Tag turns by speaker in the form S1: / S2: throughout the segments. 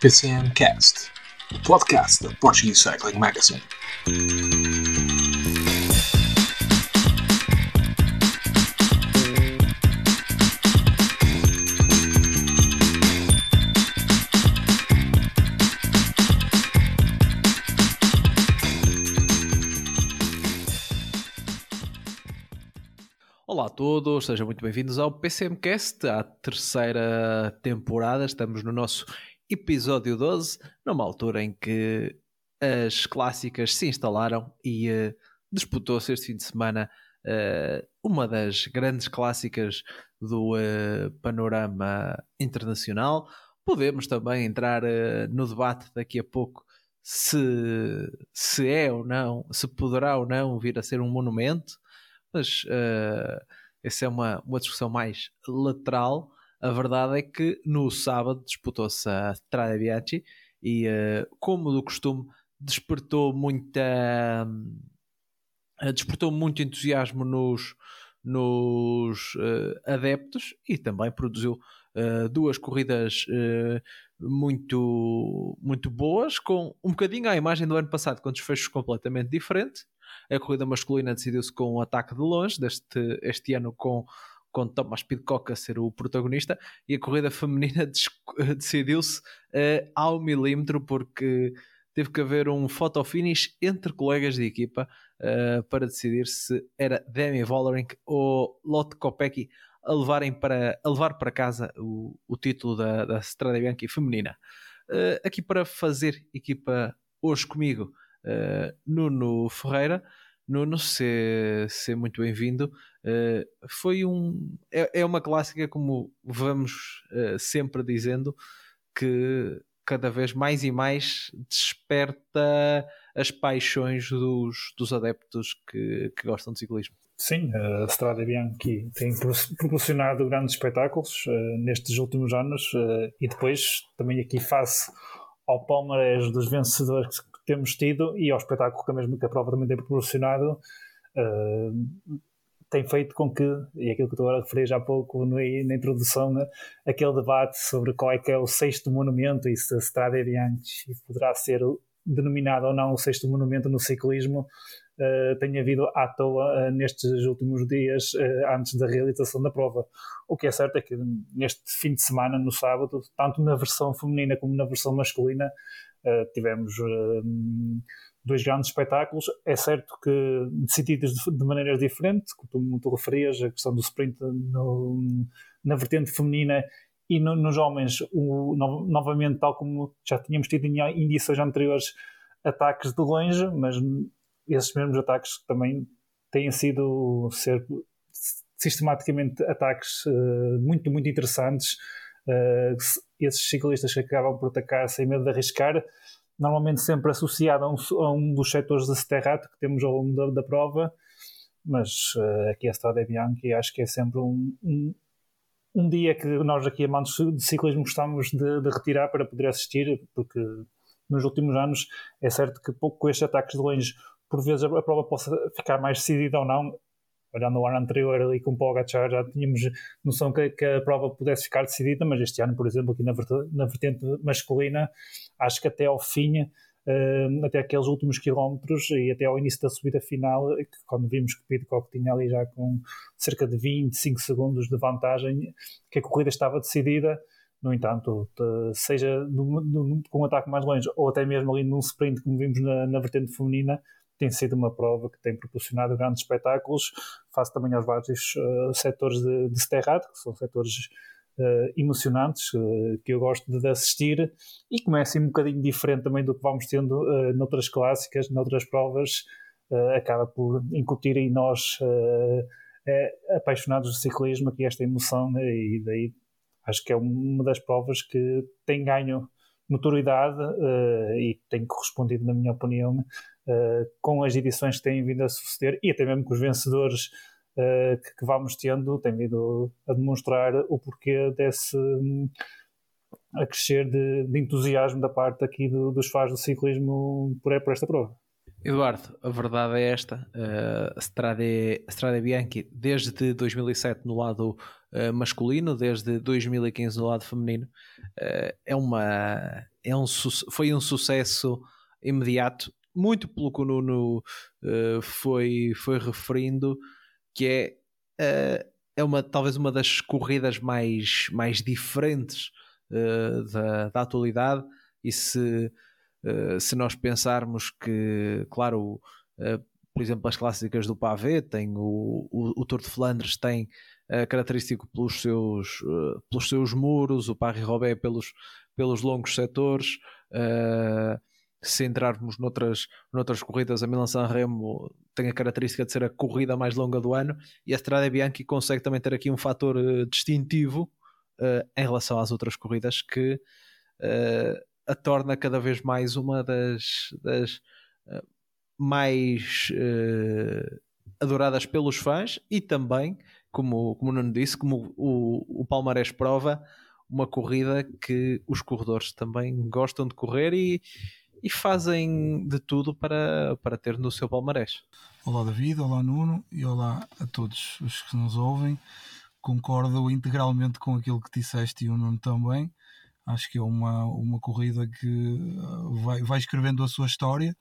S1: PCM Cast, o podcast da Portuguese Cycling Magazine.
S2: Olá a todos, sejam muito bem-vindos ao PCMcast, à terceira temporada. Estamos no nosso episódio 12, numa altura em que as clássicas se instalaram e uh, disputou-se este fim de semana uh, uma das grandes clássicas do uh, panorama internacional. Podemos também entrar no debate daqui a pouco se, se é ou não, se poderá ou não vir a ser um monumento, mas essa é uma, uma discussão mais lateral. A verdade é que no sábado disputou-se a Strada Bianchi e, uh, como do costume, despertou muita. Uh, despertou muito entusiasmo nos, nos uh, adeptos e também produziu duas corridas muito, muito boas, com um bocadinho à imagem do ano passado, com desfechos completamente diferentes. A corrida masculina decidiu-se com um ataque de longe, deste, este ano com com Thomas Pidcock a ser o protagonista, e a corrida feminina decidiu-se uh, ao milímetro, porque teve que haver um photo finish entre colegas de equipa uh, para decidir se era Demi Vollering ou Lotte Kopecky a, levarem para, a levar para casa o, o título da, da Strada Bianchi feminina. Uh, aqui para fazer equipa hoje comigo, Nuno Ferreira. Nuno, ser, ser muito bem-vindo. Uh, foi um. É, é, uma clássica, como vamos uh, sempre dizendo, que cada vez mais e mais desperta as paixões dos, dos adeptos que, que gostam de ciclismo.
S3: Sim, a Strada Bianchi tem proporcionado grandes espetáculos uh, nestes últimos anos e depois também aqui face ao palmarés dos vencedores temos tido e ao espetáculo que a, mesma, que a prova também tem proporcionado, uh, tem feito com que, e aquilo que estou a referir já há pouco na introdução, né, aquele debate sobre qual é que é o sexto monumento e se a Strada Bianchi poderá ser denominado ou não o sexto monumento no ciclismo, uh, havido à toa uh, nestes últimos dias uh, antes da realização da prova. O que é certo é que neste fim de semana, no sábado, tanto na versão feminina como na versão masculina, tivemos uh, dois grandes espetáculos. É certo que decididos de, de maneiras diferentes, como tu, tu referias, a questão do sprint no, na vertente feminina e no, nos homens, o, no, novamente, tal como já tínhamos tido em indícios anteriores, ataques de longe, mas esses mesmos ataques também têm sido ser sistematicamente ataques uh, muito, muito interessantes uh, esses ciclistas que acabam por atacar sem medo de arriscar, normalmente sempre associado a um, a um dos setores de Sterrato que temos ao longo da, da prova, mas uh, aqui a Strada Bianchi acho que é sempre um, um, um, dia que nós aqui amantes de ciclismo gostamos de, de, retirar para poder assistir, porque nos últimos anos é certo que pouco com estes ataques de longe por vezes a prova possa ficar mais decidida ou não, olhando o ano anterior ali com o Pogacar já tínhamos noção que, que, a prova pudesse ficar decidida, mas este ano, por exemplo, aqui na, na vertente masculina, acho que até ao fim, uh, até aqueles últimos quilómetros e até ao início da subida final, que quando vimos que o Pidcock tinha ali já com cerca de 25 segundos de vantagem, que a corrida estava decidida, no entanto, seja no, no, com um ataque mais longe ou até mesmo ali num sprint, como vimos na, na vertente feminina, tem sido uma prova que tem proporcionado grandes espetáculos, face também aos vários uh, setores de, de Sterrado, que são setores uh, emocionantes, uh, que eu gosto de assistir, e começa um bocadinho diferente também do que vamos tendo uh, noutras clássicas, noutras provas, acaba por incutir em nós, apaixonados de ciclismo, aqui esta emoção, né, e daí acho que é uma das provas que tem ganho notoriedade e tem correspondido, na minha opinião, uh, com as edições que têm vindo a suceder e até mesmo com os vencedores uh, que, que, vamos tendo, tem vindo a demonstrar o porquê desse um, a crescer de, de, entusiasmo da parte aqui do, dos fãs do ciclismo por, por esta prova.
S2: Eduardo, a verdade é esta: uh, Strade, Strade Bianchi, desde 2007 no lado uh, masculino, desde 2015 no lado feminino, uh, é, uma, é um, foi um sucesso imediato, muito pelo que o Nuno uh, foi, foi referindo, que é, é uma, talvez uma das corridas mais, mais diferentes da, da atualidade. E se, se nós pensarmos que, claro, por exemplo, as clássicas do Pavé, tem o, o, o Tour de Flandres tem característico pelos seus, uh, pelos seus muros, o Paris-Roubaix pelos, pelos longos setores. Uh, se entrarmos noutras, noutras corridas, a Milan-San Remo tem a característica de ser a corrida mais longa do ano e a Strada Bianchi consegue também ter aqui um fator uh, distintivo uh, em relação às outras corridas que uh, a torna cada vez mais uma das, das mais adoradas pelos fãs e também, como, como o Nuno disse, como o, o Palmarés prova, uma corrida que os corredores também gostam de correr e, e fazem de tudo para, para ter no seu palmarés.
S4: Olá David, olá Nuno e olá a todos os que nos ouvem. Concordo integralmente com aquilo que disseste e o Nuno também. Acho que é uma, uma corrida que eh, vai, vai escrevendo a sua história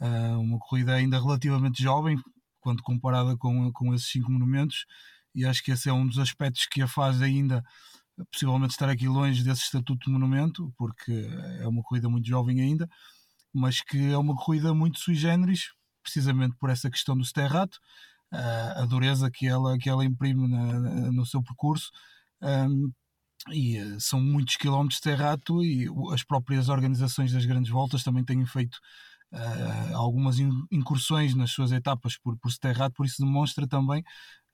S4: uh, uma corrida ainda relativamente jovem, quando comparada com, com esses cinco monumentos, e acho que esse é um dos aspectos que a faz ainda possivelmente estar aqui longe desse estatuto de monumento, porque é uma corrida muito jovem ainda, mas que é uma corrida muito sui generis, precisamente por essa questão do Sterrato, a dureza que ela, que ela imprime na, no seu percurso. Um, e eh, são muitos quilómetros de terrato e as próprias organizações das grandes voltas também têm feito uh, algumas incursões nas suas etapas por, por Sterrato, por isso demonstra também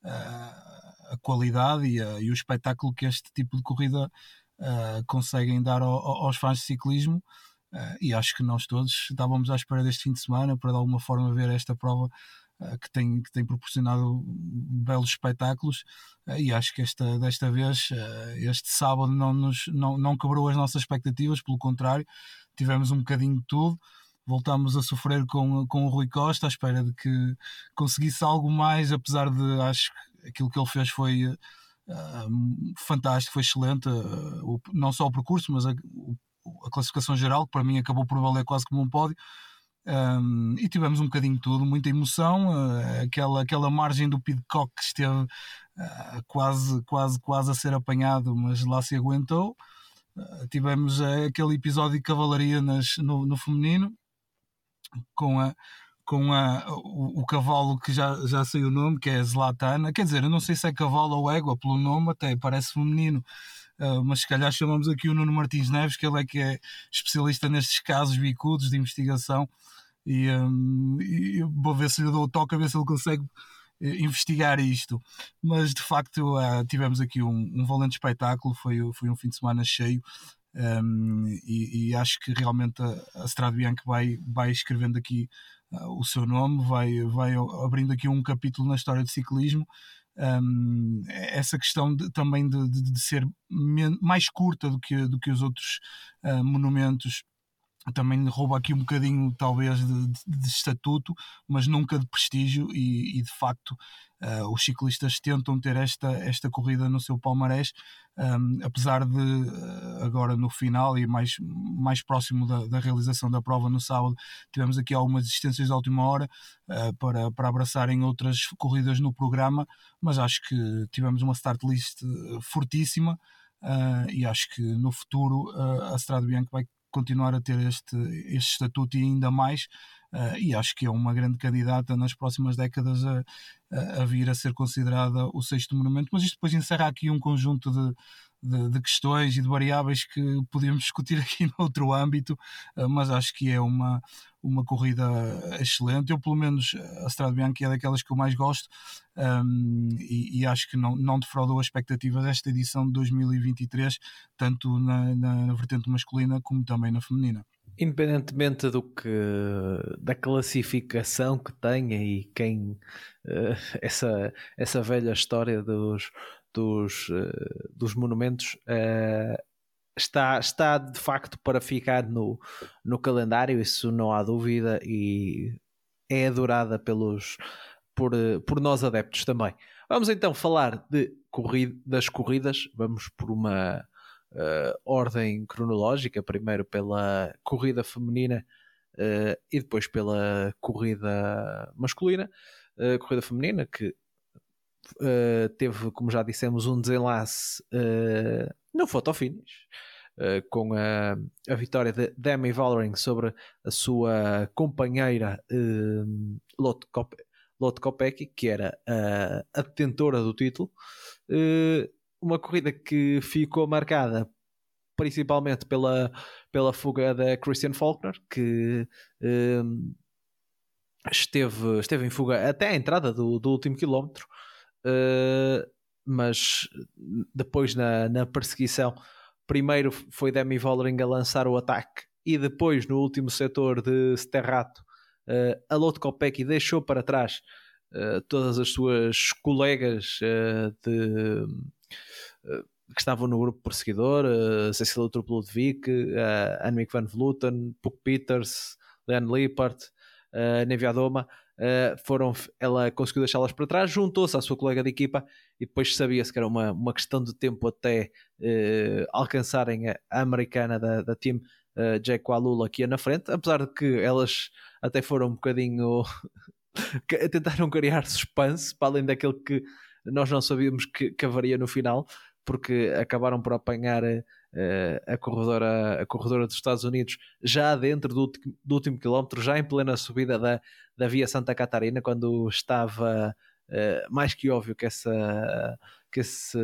S4: a qualidade e, a, e, o espetáculo que este tipo de corrida uh, conseguem dar ao, aos fãs de ciclismo. e acho que nós todos estávamos à espera deste fim de semana para de alguma forma ver esta prova que tem, que tem proporcionado belos espetáculos e acho que esta, desta vez este sábado não, nos, não, não quebrou as nossas expectativas, pelo contrário, tivemos um bocadinho de tudo voltámos a sofrer com, com o Rui Costa à espera de que conseguisse algo mais, apesar de acho que aquilo que ele fez foi uh, fantástico, foi excelente, uh, o, não só o percurso, mas a, a, classificação geral, que para mim acabou por valer quase como um pódio. Um, e tivemos um bocadinho de tudo, muita emoção, uh, aquela, aquela margem do Pidcock que esteve quase, quase, quase a ser apanhado, mas lá se aguentou. tivemos aquele episódio de cavalaria nas, no, no feminino, com a com a, o, o, cavalo que já, já saiu o nome, que é Zlatana. Quer dizer, eu não sei se é cavalo ou égua, pelo nome até parece feminino, uh, mas se calhar chamamos aqui o Nuno Martins Neves, que ele é que é especialista nestes casos bicudos de investigação. E, um, e vou ver se lhe dou o toque, a ver se ele consegue uh, investigar isto. Mas de facto uh, tivemos aqui um, um valente espetáculo, foi, foi um fim de semana cheio. Um, e, e, acho que realmente a, Strade Bianca vai, vai escrevendo aqui uh, o seu nome, vai, vai abrindo aqui um capítulo na história do ciclismo. Um, essa questão de, também de, de, de, ser mais curta do que, do que os outros uh, monumentos também rouba aqui um bocadinho, talvez, de, de, de estatuto, mas nunca de prestígio, e, e de facto uh, os ciclistas tentam ter esta, esta corrida no seu palmarés, um, apesar de uh, agora no final e mais, mais próximo da, da, realização da prova no sábado, tivemos aqui algumas existências de última hora uh, para, para abraçarem outras corridas no programa, mas acho que tivemos uma start list fortíssima. Uh, e acho que no futuro uh, a Strade Bianca vai continuar a ter este, este estatuto e ainda mais, uh, e acho que é uma grande candidata nas próximas décadas a, a, a, vir a ser considerada o sexto monumento, mas isto depois encerra aqui um conjunto de, de, de, questões e de variáveis que podíamos discutir aqui noutro âmbito, eh, mas acho que é uma, uma corrida excelente. Eu, pelo menos, a Strade Bianca é daquelas que eu mais gosto um, e, e, acho que não, não defraudou as expectativas esta edição de 2023, tanto na, na, na vertente masculina como também na feminina
S2: independentemente do que da classificação que tenha e quem uh, essa essa velha história dos dos, uh, dos monumentos uh, está, está de facto para ficar no, no calendário, isso não há dúvida, e é adorada pelos, por, uh, por nós adeptos também. Vamos então falar de corrida, das corridas, vamos por uma uh, ordem cronológica, primeiro pela corrida feminina uh, e depois pela corrida masculina. Uh, corrida feminina que teve, como já dissemos, um desenlace no fotofinish. Uh, com a, a vitória de Demi Vollering sobre a sua companheira uh, Lotte, Kop Lotte Kopecky, que era a, a detentora do título. Uh, uma corrida que ficou marcada principalmente pela, pela fuga da Christian Faulkner, que esteve, esteve em fuga até a entrada do, do último quilómetro, uh, mas depois na, na perseguição, primeiro foi Demi Vollering a lançar o ataque e depois no último setor de Sterrato, uh, a Lotte Kopecky deixou para trás uh, todas as suas colegas de eh, que estavam no grupo perseguidor, uh, Cecilia Truplodovic, uh, Annemiek van Vleuten, Puck Peters, Leanne Lippert, uh, Nevia Doma, uh, foram, ela conseguiu deixá-las para trás, juntou-se à sua colega de equipa e depois sabia-se que era uma, uma questão de tempo até uh, alcançarem a, a, americana da, da team uh, Jack Walula aqui na frente, apesar de que elas até foram um bocadinho tentaram criar suspense para além daquele que nós não sabíamos que, que haveria no final porque acabaram por apanhar uh, a, corredora, a corredora dos Estados Unidos já dentro do, do, último quilómetro, já em plena subida da, da Via Santa Catarina, quando estava uh, mais que óbvio que essa, que, esse,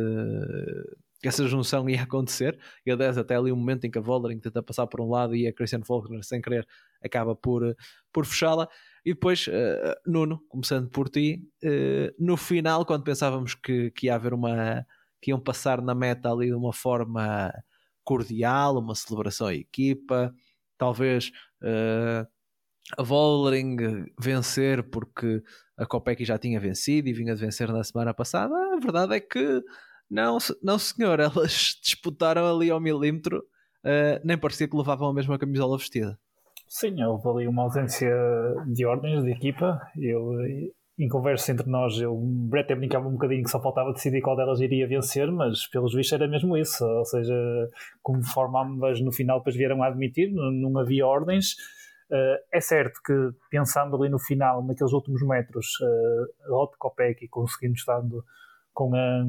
S2: que essa junção ia acontecer. E aliás, até ali um momento em que a Voldering tenta passar por um lado e a Christian Faulkner, sem querer, acaba por, por fechá-la. E depois, uh, Nuno, começando por ti, uh, no final, quando pensávamos que, que ia haver uma que iam passar na meta ali de uma forma cordial, uma celebração à equipa, talvez uh, a Vollering vencer porque a Kopecky já tinha vencido e vinha de vencer na semana passada. A verdade é que não, não senhor, elas disputaram ali ao milímetro, uh, nem parecia que levavam a mesma camisola vestida.
S3: Sim, houve ali uma ausência de ordens de equipa. Eu, em conversa entre nós, eu até brincava um bocadinho que só faltava decidir qual delas iria vencer, mas pelos vistos era mesmo isso. Ou seja, conforme ambas no final depois vieram a admitir, não, não havia ordens. Uh, é certo que, pensando ali no final, naqueles últimos metros, uh, Lotte Kopecky conseguindo estando com a,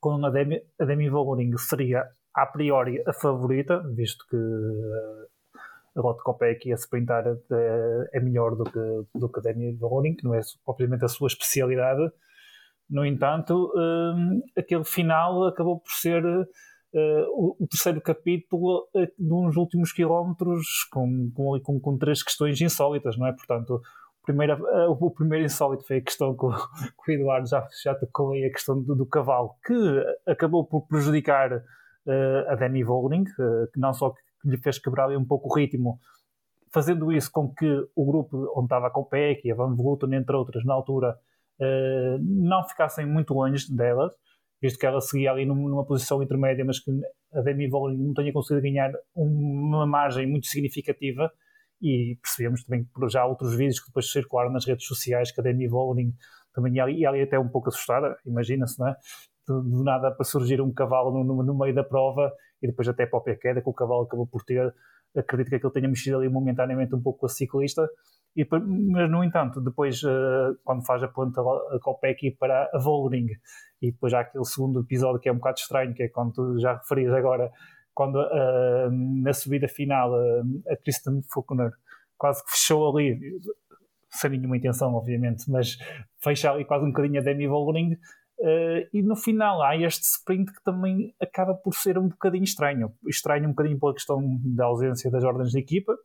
S3: com a Demi, a Demi Vollering seria a priori a favorita, visto que uh, a Lotte Kopecky a sprintar é, é melhor do que, do que a Dani Vollering, que não é propriamente a sua especialidade. No entanto, aquele final acabou por ser uh, o, terceiro capítulo uh, uns últimos quilómetros com, com, com, com, três questões insólitas, não é? Portanto, o primeiro, uh, o primeiro insólito foi a questão que o, que o Eduardo já, já tocou aí, a questão do, do cavalo, que acabou por prejudicar a Dani Vollering, que não só que lhe fez quebrar um pouco o ritmo, fazendo isso com que o grupo onde estava a Copec e a Van Vleuten, entre outras, na altura, não ficassem muito longe delas, visto que ela seguia ali numa posição intermédia, mas que a Demi Vollering não tinha conseguido ganhar uma margem muito significativa e percebemos também por já outros vídeos que depois circularam nas redes sociais que a Demi Vollering também ia ali, ali até um pouco assustada, imagina-se, não é? do, nada para surgir um cavalo no, no, no, meio da prova e depois até a própria queda que o cavalo acabou por ter. Acredito que aquilo tenha mexido ali momentaneamente um pouco com a ciclista. E, mas, no entanto, depois, uh, quando faz a ponta a Kopecky para a Vollering, e depois há aquele segundo episódio que é um bocado estranho, que é quando tu já referias agora, quando uh, na subida final uh, a Kristen Faulkner quase que fechou ali, sem nenhuma intenção, obviamente, mas fecha ali quase um bocadinho a Demi Vollering, Uh, e no final há este sprint que também acaba por ser um bocadinho estranho. Estranho um bocadinho pela questão da ausência das ordens de equipa.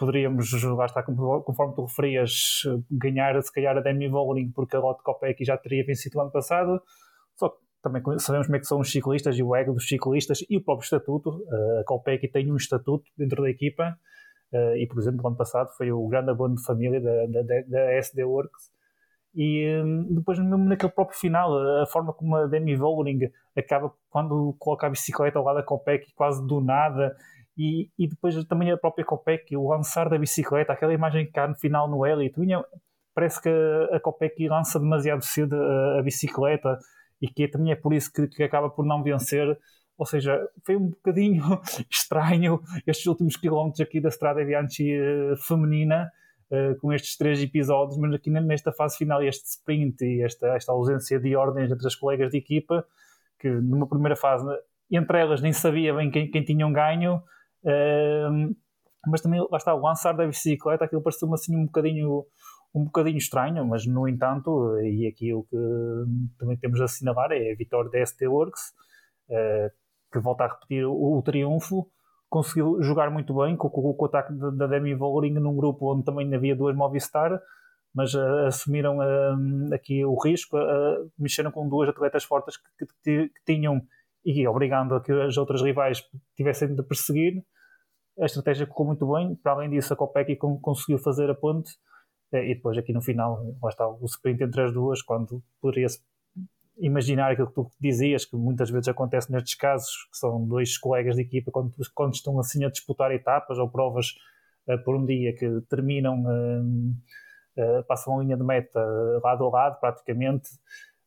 S3: Poderíamos, lá está, conforme tu referias, ganhar se calhar a Demi Vollering porque a Lotte Kopecky já teria vencido o ano passado. Só que também sabemos como é que são os ciclistas e o ego dos ciclistas e o próprio estatuto. Uh, a Kopecky tem um estatuto dentro da equipa uh, e, por exemplo, o ano passado foi o grande abono de família da, da, da SD Works e hum, depois, mesmo naquele próprio final, a forma como a Demi Vollering acaba quando coloca a bicicleta ao lado da Copec, quase do nada, e, e depois também a própria Copec, o lançar da bicicleta, aquela imagem que há no final no Elite, parece que a Copec lança demasiado cedo a, bicicleta e que também é por isso que, que acaba por não vencer ou seja, foi um bocadinho estranho estes últimos quilómetros aqui da Strada Bianchi uh, feminina, uh, com estes três episódios, mas aqui nesta fase final, este sprint e esta, esta ausência de ordens entre as colegas de equipa, que numa primeira fase, entre elas, nem sabia bem quem, quem tinham ganho. Uh, mas também lá está, o lançar da bicicleta, aquilo pareceu-me assim um bocadinho um bocadinho estranho, mas no entanto, e aqui o que também temos a assinalar é a vitória da ST Works, uh, que volta a repetir o, o, triunfo, conseguiu jogar muito bem com, com, com o ataque da de, Demi Vollering num grupo onde também havia duas Movistar, mas uh, assumiram uh, aqui o risco, mexeram com duas atletas fortes que, que, que, tinham e obrigando a que as outras rivais tivessem de perseguir. A estratégia ficou muito bem. Para além disso, a Copec conseguiu fazer a ponte e depois aqui no final, lá está o sprint entre as duas, quando poderia-se imaginar aquilo que tu dizias, que muitas vezes acontece nestes casos, que são dois colegas de equipa, quando, quando estão assim a disputar etapas ou provas uh, por um dia que terminam, uh, uh, passam a linha de meta lado a lado praticamente,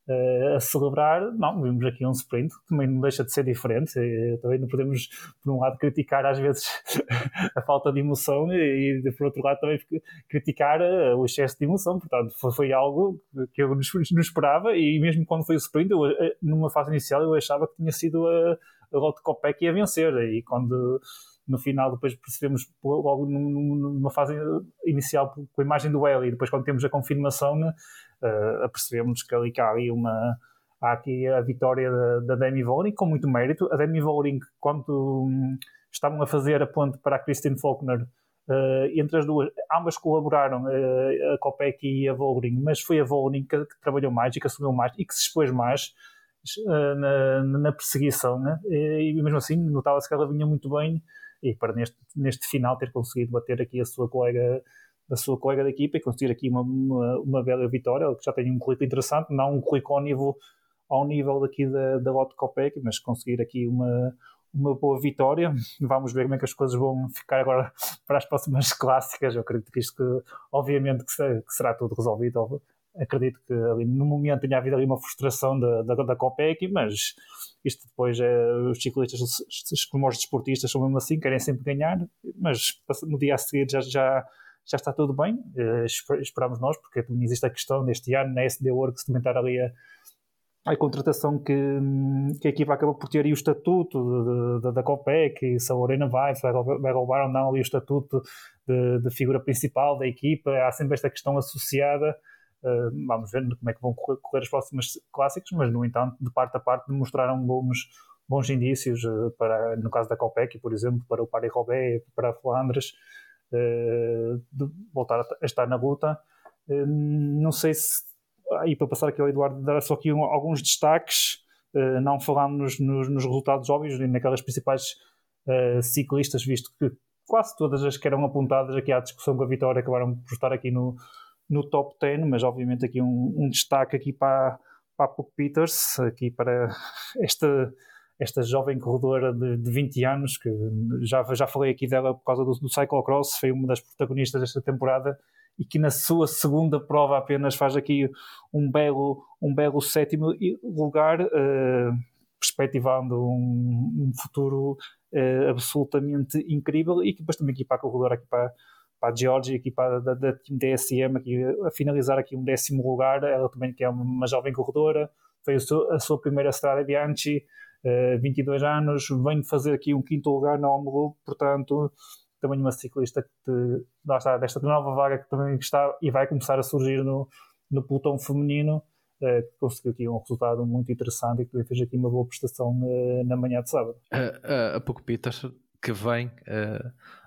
S3: uh, a celebrar. Não, vimos aqui um sprint, também não deixa de ser diferente. E, também não podemos, por um lado, criticar às vezes a falta de emoção e, e, por outro lado, também criticar uh, o excesso de emoção. Portanto, foi, foi algo que eu não, esperava e mesmo quando foi o sprint, eu, eh, numa fase inicial, eu achava que tinha sido a, a Lotte Kopeck a vencer. E quando no final depois percebemos logo numa fase inicial com a imagem do Eli, depois quando temos a confirmação uh, apercebemos que ali há ali uma há aqui a vitória da, da Demi Vollering com muito mérito. A Demi Vollering, quando um, estavam a fazer a ponte para a Christine Faulkner, uh, entre as duas, ambas colaboraram, uh, a Copec e a Vollering, mas foi a Vollering que, que, trabalhou mais e que assumiu mais e que se expôs mais na, na, perseguição. Né? E, e, mesmo assim, notava-se que ela vinha muito bem e para neste, neste final ter conseguido bater aqui a sua colega da sua colega da equipa e conseguir aqui uma, uma, uma bela vitória, que já tem um currículo interessante, não um currículo ao nível, ao nível daqui da, da Lotto Copec, mas conseguir aqui uma, uma boa vitória. Vamos ver como é que as coisas vão ficar agora para as próximas clássicas. Eu acredito que isto, que, obviamente, que, será, que será tudo resolvido. Acredito que ali, no momento tenha havido ali uma frustração da, da, da Copec, mas isto depois é, os ciclistas, como os desportistas, são mesmo assim, querem sempre ganhar, mas no dia a seguir já, já já está tudo bem, uh, esperamos nós, porque também existe a questão deste ano na SD Works também ali a, a contratação que, que a equipa acaba por ter e o estatuto de, de, da COPEC, e se a Lorena vai, vai, vai roubar ou não ali o estatuto de, de, figura principal da equipa, há sempre esta questão associada. Uh, vamos ver como é que vão correr, correr as próximas clássicos, mas no entanto, de parte a parte, demonstraram bons, bons indícios uh, para, no caso da COPEC, por exemplo, para o Paris-Roubaix, para a Flandres, eh, de voltar a estar na luta. Não sei se, aí para passar aqui ao Eduardo, dar só aqui um, alguns destaques, não falando nos, nos, nos, resultados óbvios, naquelas principais ciclistas, visto que quase todas as que eram apontadas aqui à discussão com a vitória acabaram por estar aqui no, no top 10, mas obviamente aqui um, um destaque aqui para, para a Puck Peters, aqui para esta esta jovem corredora de, de 20 anos, que já, já falei aqui dela por causa do, do cyclocross, foi uma das protagonistas desta temporada e que na sua segunda prova apenas faz aqui um belo, um belo sétimo lugar, uh, perspectivando um, um futuro uh, absolutamente incrível e que depois também aqui para a corredora, aqui para, para a Georgia, aqui para da, da DSM, aqui a finalizar aqui um décimo lugar, ela também que é uma jovem corredora, foi a sua, primeira Strada Bianchi, 22 eh, anos, venho fazer aqui um quinto lugar na Omloop, portanto, também uma ciclista que lá está, desta nova vaga que também está e vai começar a surgir no, no pelotão feminino, uh, conseguiu aqui um resultado muito interessante e que também fez aqui uma boa prestação uh, na manhã de sábado.
S2: Uh, a pouco Peters, que vem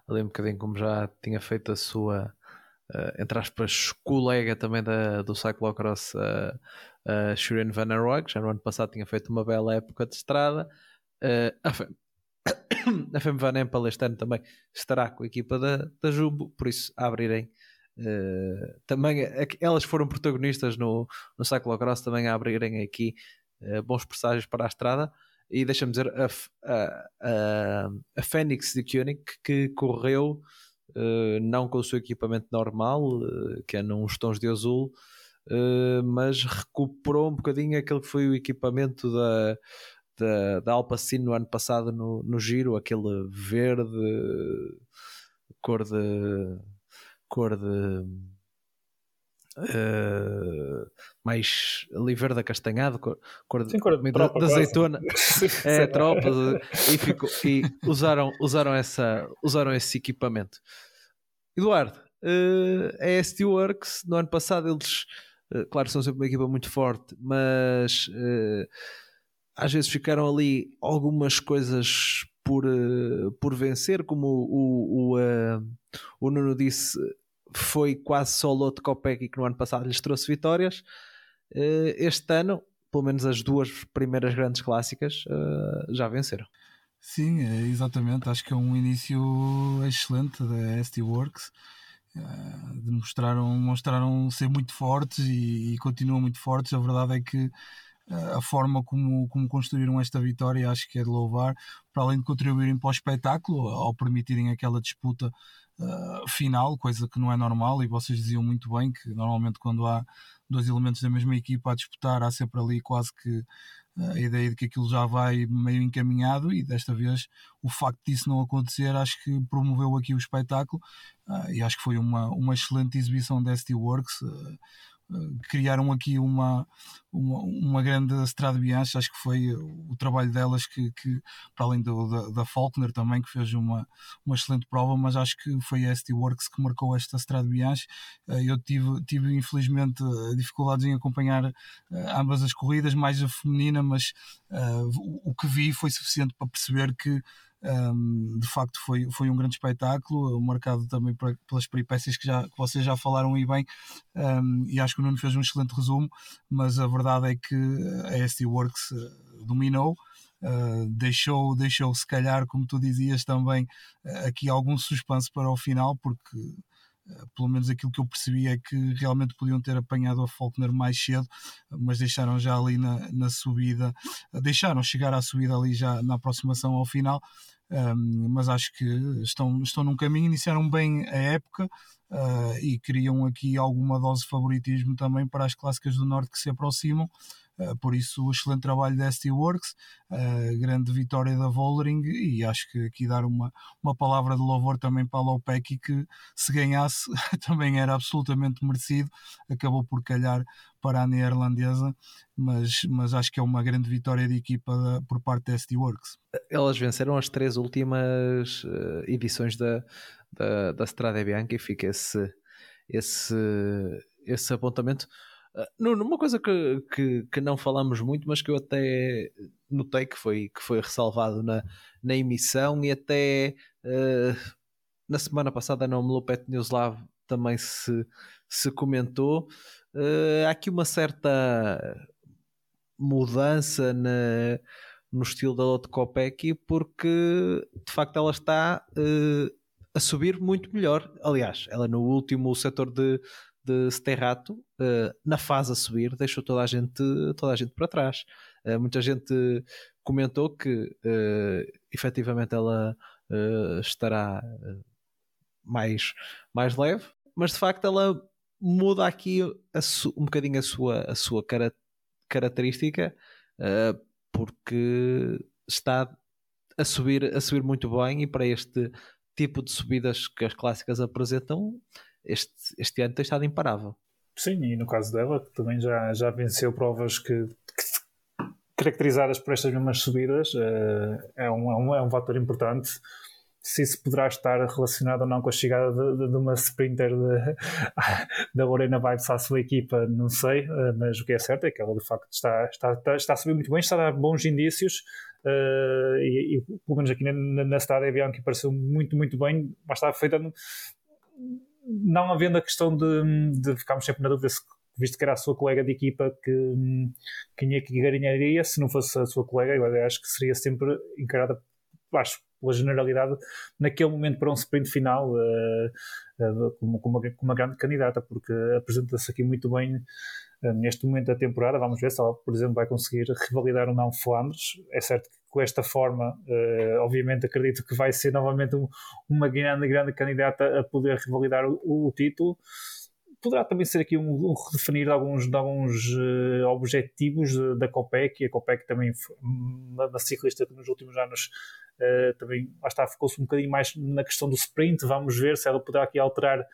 S2: ali um bocadinho como já tinha feito a sua, entre aspas, colega também da, do cyclocross, uh, Shirin Van Roy, que já no ano passado tinha feito uma bela época de estrada. Uh, a, Fem, a Fem Van Empel este ano também estará com a equipa da, da Jumbo, por isso a abrirem. Uh, também elas foram protagonistas no, no cyclocross também a abrirem aqui uh, bons presságios para a estrada e deixa-me dizer a, a, a, a Fênix de Koenig que correu uh, não com o seu equipamento normal que é nos tons de azul uh, mas recuperou um bocadinho aquele que foi o equipamento da, da, da Alpacine no ano passado no, no giro, aquele verde, cor de. cor de. Uh, mais ali verde acastanhado, cor, cor,
S3: Sim, cor de,
S2: tropa, azeitona, é, tropas, e, ficou, e usaram, usaram, essa, usaram esse equipamento. Eduardo, uh, a ST Works, no ano passado eles, uh, claro, são sempre uma equipa muito forte, mas uh, às vezes ficaram ali algumas coisas por, por vencer, como o, o, o, o Nuno disse, foi quase só o Lotte Kopecky que no ano passado lhes trouxe vitórias. Este ano, pelo menos as duas primeiras grandes clássicas já venceram.
S4: Sim, é, exatamente. Acho que é um início excelente da ST Works. Uh, demonstraram, mostraram ser muito fortes e, e, continuam muito fortes. A verdade é que a forma como, como construíram esta vitória acho que é de louvar, para além de contribuírem para o espetáculo, ao permitirem aquela disputa uh, final, coisa que não é normal. E vocês diziam muito bem que normalmente quando há dois elementos da mesma equipa a disputar, há sempre ali quase que a ideia de que aquilo já vai meio encaminhado e desta vez o facto disso não acontecer acho que promoveu aqui o espetáculo uh, e acho que foi uma, uma excelente exibição da ST Works uh, criaram aqui uma, uma, uma grande estrada Bianchi, acho que foi o trabalho delas que, que para além do, da, da, Faulkner também, que fez uma, uma excelente prova, mas acho que foi a ST Works que marcou esta estrada Bianchi. Eh, eu tive, tive infelizmente dificuldades em acompanhar eh, ambas as corridas, mais a feminina, mas uh, o que vi foi suficiente para perceber que um, de facto foi, foi um grande espetáculo, marcado também pelas peripécias que, já, que vocês já falaram e bem, um, e acho que o Nuno fez um excelente resumo, mas a verdade é que a ST Works eh, dominou. Uh, deixou, deixou se calhar, como tu dizias também, aqui algum suspense para o final, porque pelo menos aquilo que eu percebi é que realmente podiam ter apanhado a Faulkner mais cedo, mas deixaram já ali na, na subida, deixaram chegar à subida ali já na aproximação ao final, um, mas acho que estão, estão num caminho, iniciaram bem a época uh, e criam aqui alguma dose de favoritismo também para as clássicas do Norte que se aproximam. Uh, por isso, o excelente trabalho da ST Works, uh, grande vitória da Vollering e acho que aqui dar uma, uma palavra de louvor também para a Lopec que se ganhasse também era absolutamente merecido, acabou por calhar para a neerlandesa, mas, mas acho que é uma grande vitória de equipa da, por parte da ST Works.
S2: Elas venceram as três últimas uh, edições da, da, da Strada Bianca e fica esse, esse, esse apontamento. Uh, Nuno, uma coisa que, que, que, não falamos muito, mas que eu até notei que foi, que foi ressalvado na, na emissão e até uh, na semana passada no Melopet Newslav também se, se comentou. Uh, há aqui uma certa mudança na, no estilo da Lotte Kopecky porque de facto ela está uh, a subir muito melhor. Aliás, ela no último setor de, de Sterrato, uh, na fase a subir, deixou toda a gente, toda a gente para trás. Uh, muita gente comentou que uh, efetivamente ela uh, estará mais, mais leve, mas de facto ela muda aqui um bocadinho a sua, a sua cara, característica porque está a subir, a subir muito bem e para este tipo de subidas que as clássicas apresentam, este, este ano tem estado imparável.
S3: Sim, e no caso dela, que também já, já venceu provas que, que caracterizadas por estas mesmas subidas, uh, é, um, é, um, é um fator importante se isso poderá estar relacionado ou não com a chegada de, de, uma sprinter da Lorena Vibes à sua equipa, não sei, eh, mas o que é certo é que ela de facto está, está, está, está a subir muito bem, está a dar bons indícios. Uh, e, e, pelo menos aqui na, na Strada Bianchi pareceu muito, muito bem, mas está feita não havendo a questão de, de ficarmos sempre na dúvida se visto que era a sua colega de equipa que, que, que ganharia, se não fosse a sua colega, eu acho que seria sempre encarada, acho, pela generalidade, naquele momento para um sprint final, uh, uh, como, como, uma, como uma grande candidata, porque apresenta-se aqui muito bem uh, neste momento da temporada. Vamos ver se ela, por exemplo, vai conseguir revalidar ou não Flandres. É certo que com esta forma, obviamente, acredito que vai ser novamente um, uma grande, grande candidata a poder revalidar o, o título. Poderá também ser aqui um, um redefinir de alguns, de alguns uh, objetivos da Copec, e a Copec também uma ciclista que nos últimos anos uh, também lá está, ficou-se um bocadinho mais na questão do sprint, vamos ver se ela poderá aqui alterar uh,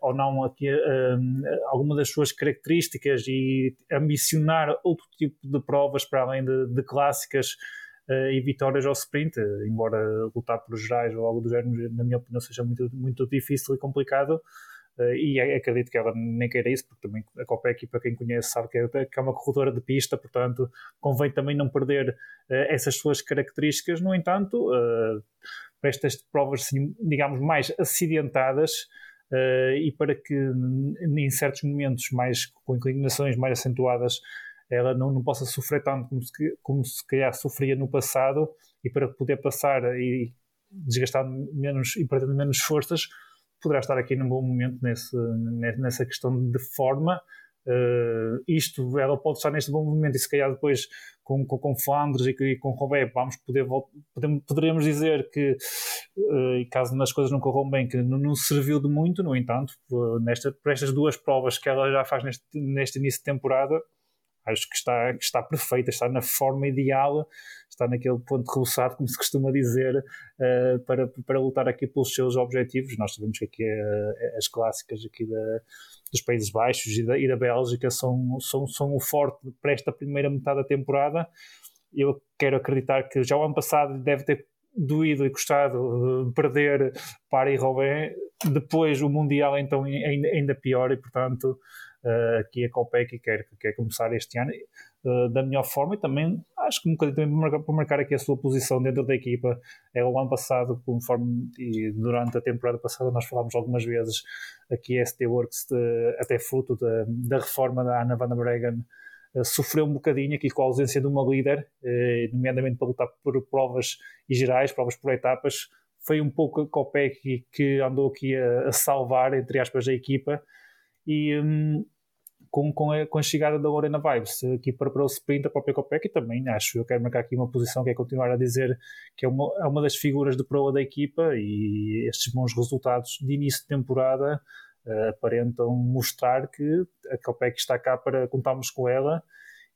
S3: ou não aqui alguma das suas características e ambicionar outro tipo de provas para além de, de clássicas e vitórias ao sprint, embora lutar por gerais ou algo do género, na minha opinião, seja muito, muito difícil e complicado. E acredito que ela nem queira isso, porque também a Copec, para quem conhece, sabe que é, que é uma corredora de pista, portanto, convém também não perder essas suas características. No entanto, para estas provas, assim, digamos, mais acidentadas, e para que em certos momentos mais com inclinações mais acentuadas ela não, não possa sofrer tanto como se, como se calhar sofria no passado e para poder passar e desgastar menos e perder menos forças poderá estar aqui num bom momento nesse, nessa questão de forma. Uh, isto, ela pode estar neste bom momento e se calhar depois com, com, com Flandres e, e com Robé vamos poder podemos, poderemos dizer que uh, caso as coisas não corram bem que não, não serviu de muito, no entanto nesta, por estas duas provas que ela já faz neste, neste início de temporada acho que está, que está perfeita, está na forma ideal, está naquele ponto rebuçado, como se costuma dizer, uh, para, para lutar aqui pelos seus objetivos. Nós sabemos que aqui uh, as clássicas aqui da, dos Países Baixos e da, e da Bélgica são, são, são o forte para esta primeira metade da temporada. Eu quero acreditar que já o ano passado deve ter doído e custado perder para e Robin. Depois o Mundial então ainda, pior e portanto aqui a Copec quer, quer começar este ano uh, da melhor forma e também acho que um bocadinho também para marcar, aqui a sua posição dentro da equipa. É o ano passado, conforme e durante a temporada passada nós falámos algumas vezes aqui a ST Works de, até fruto da, da reforma da Ana Van Bregen Uh, sofreu um bocadinho aqui com a ausência de uma líder, nomeadamente para lutar por provas e gerais, provas por etapas. Foi um pouco a Copec que andou aqui a, a salvar, entre aspas, a equipa e um, com, com, a, com a chegada da Lorena Vibes aqui para, para o sprint, a própria Copec, e também acho, eu quero marcar aqui uma posição que é continuar a dizer que é uma, é uma das figuras de proa da equipa e estes bons resultados de início de temporada uh, aparentam mostrar que a Copec está cá para contarmos com ela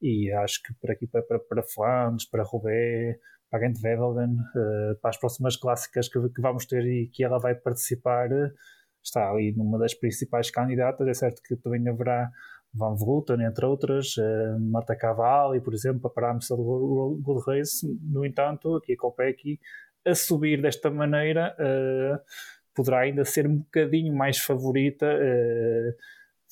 S3: e acho que para aqui para, para, para Flandres, para Roubaix, para Gent Wevelgem, uh, para as próximas clássicas que, que, vamos ter e que ela vai participar, uh, está ali numa das principais candidatas. É certo que também haverá Van Vleuten, entre outras, uh, Marta Cavalli, por exemplo, para a Amstel Gold Race. No entanto, aqui a Copec a subir desta maneira uh, poderá ainda ser um bocadinho mais favorita. Uh,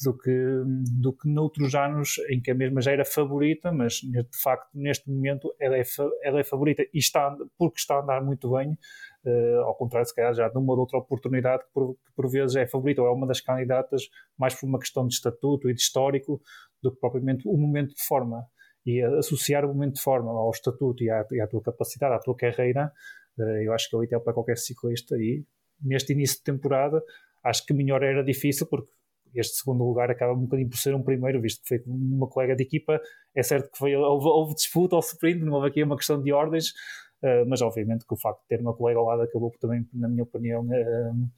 S3: do que, do que noutros anos em que a mesma já era favorita, mas de facto neste momento ela é, ela é favorita e está, porque está a andar muito bem, uh, ao contrário se calhar já numa outra oportunidade que por, que por vezes é favorita ou é uma das candidatas mais por uma questão de estatuto e de histórico do que propriamente o momento de forma. E associar o momento de forma ao estatuto e à, e à tua capacidade, à tua carreira, uh, eu acho que é o ideal para qualquer ciclista e neste início de temporada acho que melhor era difícil porque este segundo lugar acaba um bocadinho por ser um primeiro, visto que foi uma colega de equipa. É certo que foi, houve, houve disputa ao sprint, não houve aqui uma questão de ordens, uh, mas obviamente que o facto de ter uma colega ao lado acabou também, na minha opinião, uh,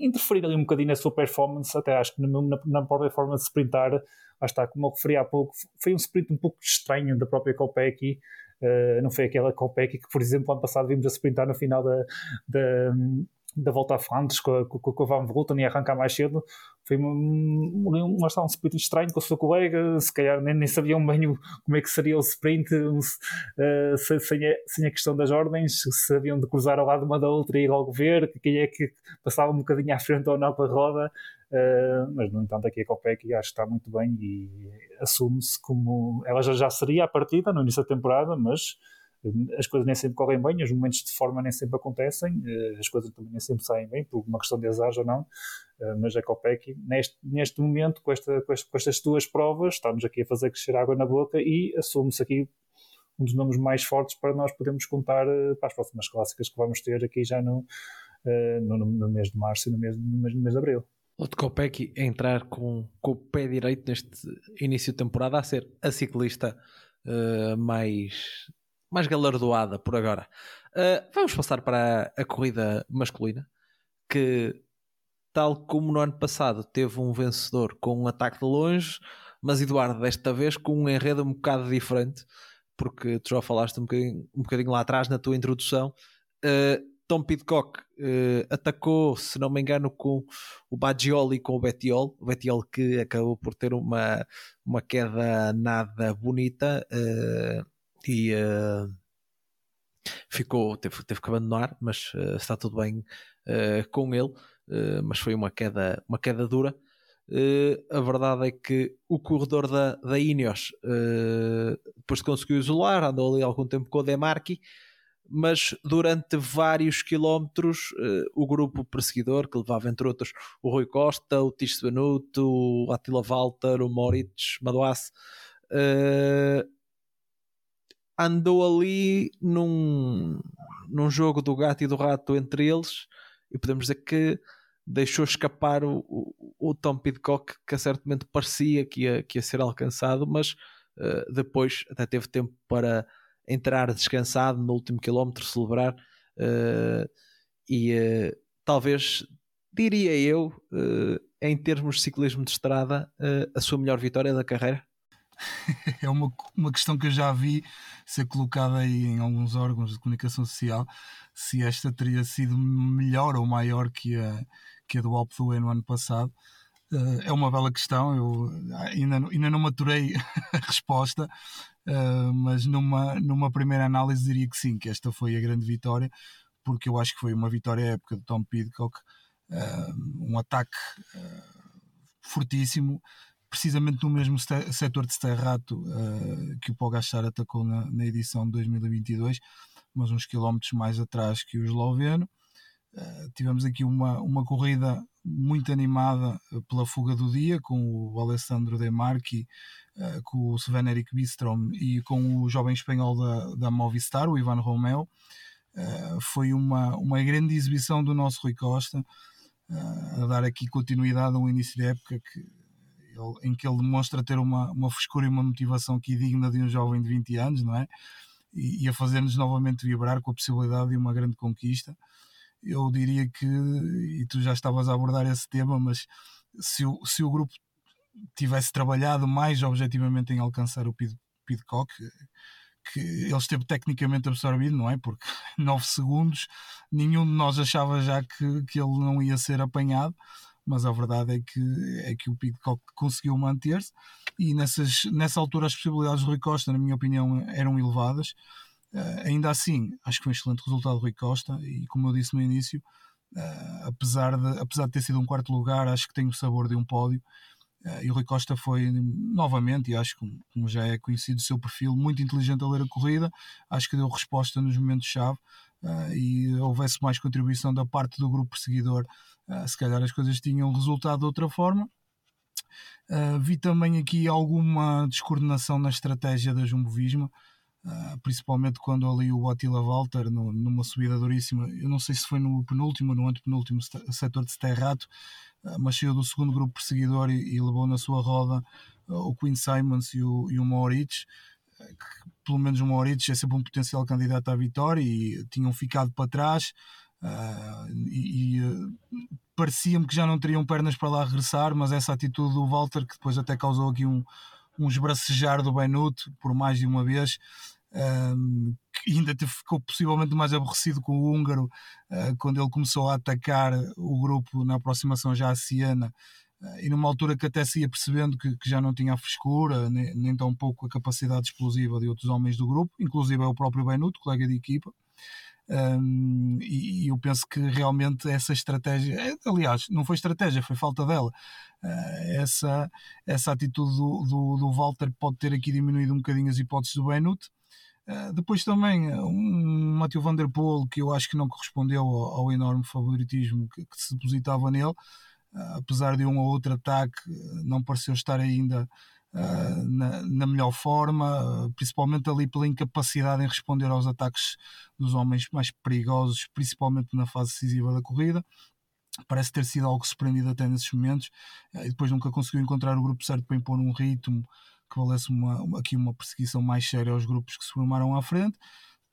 S3: interferir ali um bocadinho na sua performance. Até acho que na, na própria forma de sprintar, lá está, como eu referi há pouco, foi um sprint um pouco estranho da própria Kopecky. Uh, não foi aquela Kopecky que, por exemplo, ano passado vimos a sprintar no final da, da da volta a Flandres com com, com a Van Vleuten e arrancar mais cedo. Foi um, um, um, um sprint estranho com o seu colega se calhar nem, nem sabiam bem o, como é que seria o sprint um, uh, sem, a, sem a questão das ordens se sabiam de cruzar ao lado uma da outra e logo ver quem é que passava um bocadinho à frente ou não para a roda. Uh, mas no entanto aqui a Copec acho que está muito bem e assume-se como ela já, já seria a partida no início da temporada mas as coisas nem sempre correm bem, os momentos de forma nem sempre acontecem, eh, as coisas também nem sempre saem bem, por uma questão de azar ou não, eh, mas a Copec, neste, neste momento, com, esta, com, com estas duas provas, estamos aqui a fazer crescer água na boca e assume-se aqui um dos nomes mais fortes para nós podermos contar eh, para as próximas clássicas que vamos ter aqui já no, no, no mês de março e no mês, no mês, no mês de abril.
S2: O de Copec entrar com, com o pé direito neste início de temporada a ser a ciclista uh, mais mais galardoada por agora. Uh, vamos passar para a, corrida masculina, que tal como no ano passado teve um vencedor com um ataque de longe, mas Eduardo, desta vez com um enredo um bocado diferente, porque tu já falaste um bocadinho, um bocadinho lá atrás na tua introdução. Uh, Tom Pidcock uh, atacou, se não me engano, com o Baggioli e com o Betiol. O Betiol que acabou por ter uma, uma queda nada bonita uh, e uh, ficou, teve, teve que abandonar, mas está tudo bem com ele. mas foi uma queda, uma queda dura. a verdade é que o corredor da, da Ineos depois conseguiu isolar, andou ali algum tempo com o Demarchi mas durante vários quilómetros uh, o grupo perseguidor, que levava entre outros o Rui Costa, o Tish Benuto, o Attila Walter, o Moritz Madouas, uh, andou ali num, num jogo do gato e do rato entre eles e podemos dizer que deixou escapar o, o, o Tom Pidcock que certamente parecia que ia, que ia ser alcançado, mas uh, depois até teve tempo para entrar descansado no último quilómetro, celebrar uh, e uh, talvez, diria eu, em termos de ciclismo de estrada, a sua melhor vitória da carreira?
S4: É uma, uma questão que eu já vi ser colocada aí em alguns órgãos de comunicação social se esta teria sido melhor ou maior que a, que a do Alpe d'Huez no ano passado. é uma bela questão, eu ainda, ainda não maturei a resposta, Uh, mas numa, numa primeira análise diria que sim, que esta foi a grande vitória, porque eu acho que foi uma vitória época de Tom Pidcock, uh, um ataque uh, fortíssimo, precisamente no mesmo setor de Sterrato que o Pogacar atacou na, na, edição de 2022, mas uns quilómetros mais atrás que o esloveno. tivemos aqui uma, uma corrida muito animada pela fuga do dia, com o Alessandro De Marchi eh, com o Sven Erik Bistrom e com o jovem espanhol da, da Movistar, o Ivan Romeo. Uh, foi uma, uma grande exibição do nosso Rui Costa, uh, a dar aqui continuidade a um início de época que, em que ele demonstra ter uma, uma frescura e uma motivação aqui digna de um jovem de 20 anos, não é? E, e a fazer-nos novamente vibrar com a possibilidade de uma grande conquista. Eu diria que, e tu já estavas a abordar esse tema, mas se o, se o grupo tivesse trabalhado mais objetivamente em alcançar o Pid, Pidcock, que ele esteve tecnicamente absorvido, não é? Porque 9 segundos, nenhum de nós achava já que, que ele não ia ser apanhado, mas a verdade é que, é que o Pidcock conseguiu manter-se e nessas, nessa altura as possibilidades do Rui Costa, na minha opinião, eram elevadas. Uh, ainda assim, acho que foi um excelente resultado do Rui Costa e, como eu disse no início, uh, apesar, de, apesar de ter sido um quarto lugar, acho que tem o sabor de um pódio. Uh, e o Rui Costa foi novamente, e acho que como já é conhecido o seu perfil, muito inteligente a ler a corrida, acho que deu resposta nos momentos-chave uh, e houvesse mais contribuição da parte do grupo perseguidor, uh, se calhar as coisas tinham resultado de outra forma. vi também aqui alguma descoordenação na estratégia da Jumbo Visma, principalmente quando ali o Attila Walter, no, numa subida duríssima, eu não sei se foi no penúltimo ou no antepenúltimo setor de Sterrato, ah, mas saiu do segundo grupo perseguidor e, e levou na sua roda uh, o Queen Simons e o, e o Moritz, ah, que pelo menos o Moritz é sempre um potencial candidato à vitória e tinham ficado para trás uh, e, e parecia-me que já não teriam pernas para lá regressar, mas essa atitude do Walter, que depois até causou aqui um, um esbracejar do Benuto por mais de uma vez, um, que ainda ficou possivelmente mais aborrecido com o húngaro uh, quando ele começou a atacar o grupo na aproximação já a Siena e numa altura que até se ia percebendo que, que já não tinha a frescura nem, nem tão pouco a capacidade explosiva de outros homens do grupo, inclusive é o próprio Benuto, colega de equipa. Um, e, eu penso que realmente essa estratégia, é, aliás, não foi estratégia, foi falta dela. Uh, essa, essa atitude do, do, do, Walter pode ter aqui diminuído um bocadinho as hipóteses do Benuto. Eh, depois também eh, um Matthew Van Der Poel que eu acho que não correspondeu ao, ao enorme favoritismo que, que, se depositava nele, uh, apesar de um ou outro ataque, não pareceu estar ainda uh, na, na, melhor forma, principalmente ali pela incapacidade em responder aos ataques dos homens mais perigosos, principalmente na fase decisiva da corrida. Parece ter sido algo surpreendido até nesses momentos, e depois nunca conseguiu encontrar o grupo certo para impor um ritmo que valesse uma, aqui uma perseguição mais séria aos grupos que se formaram à frente.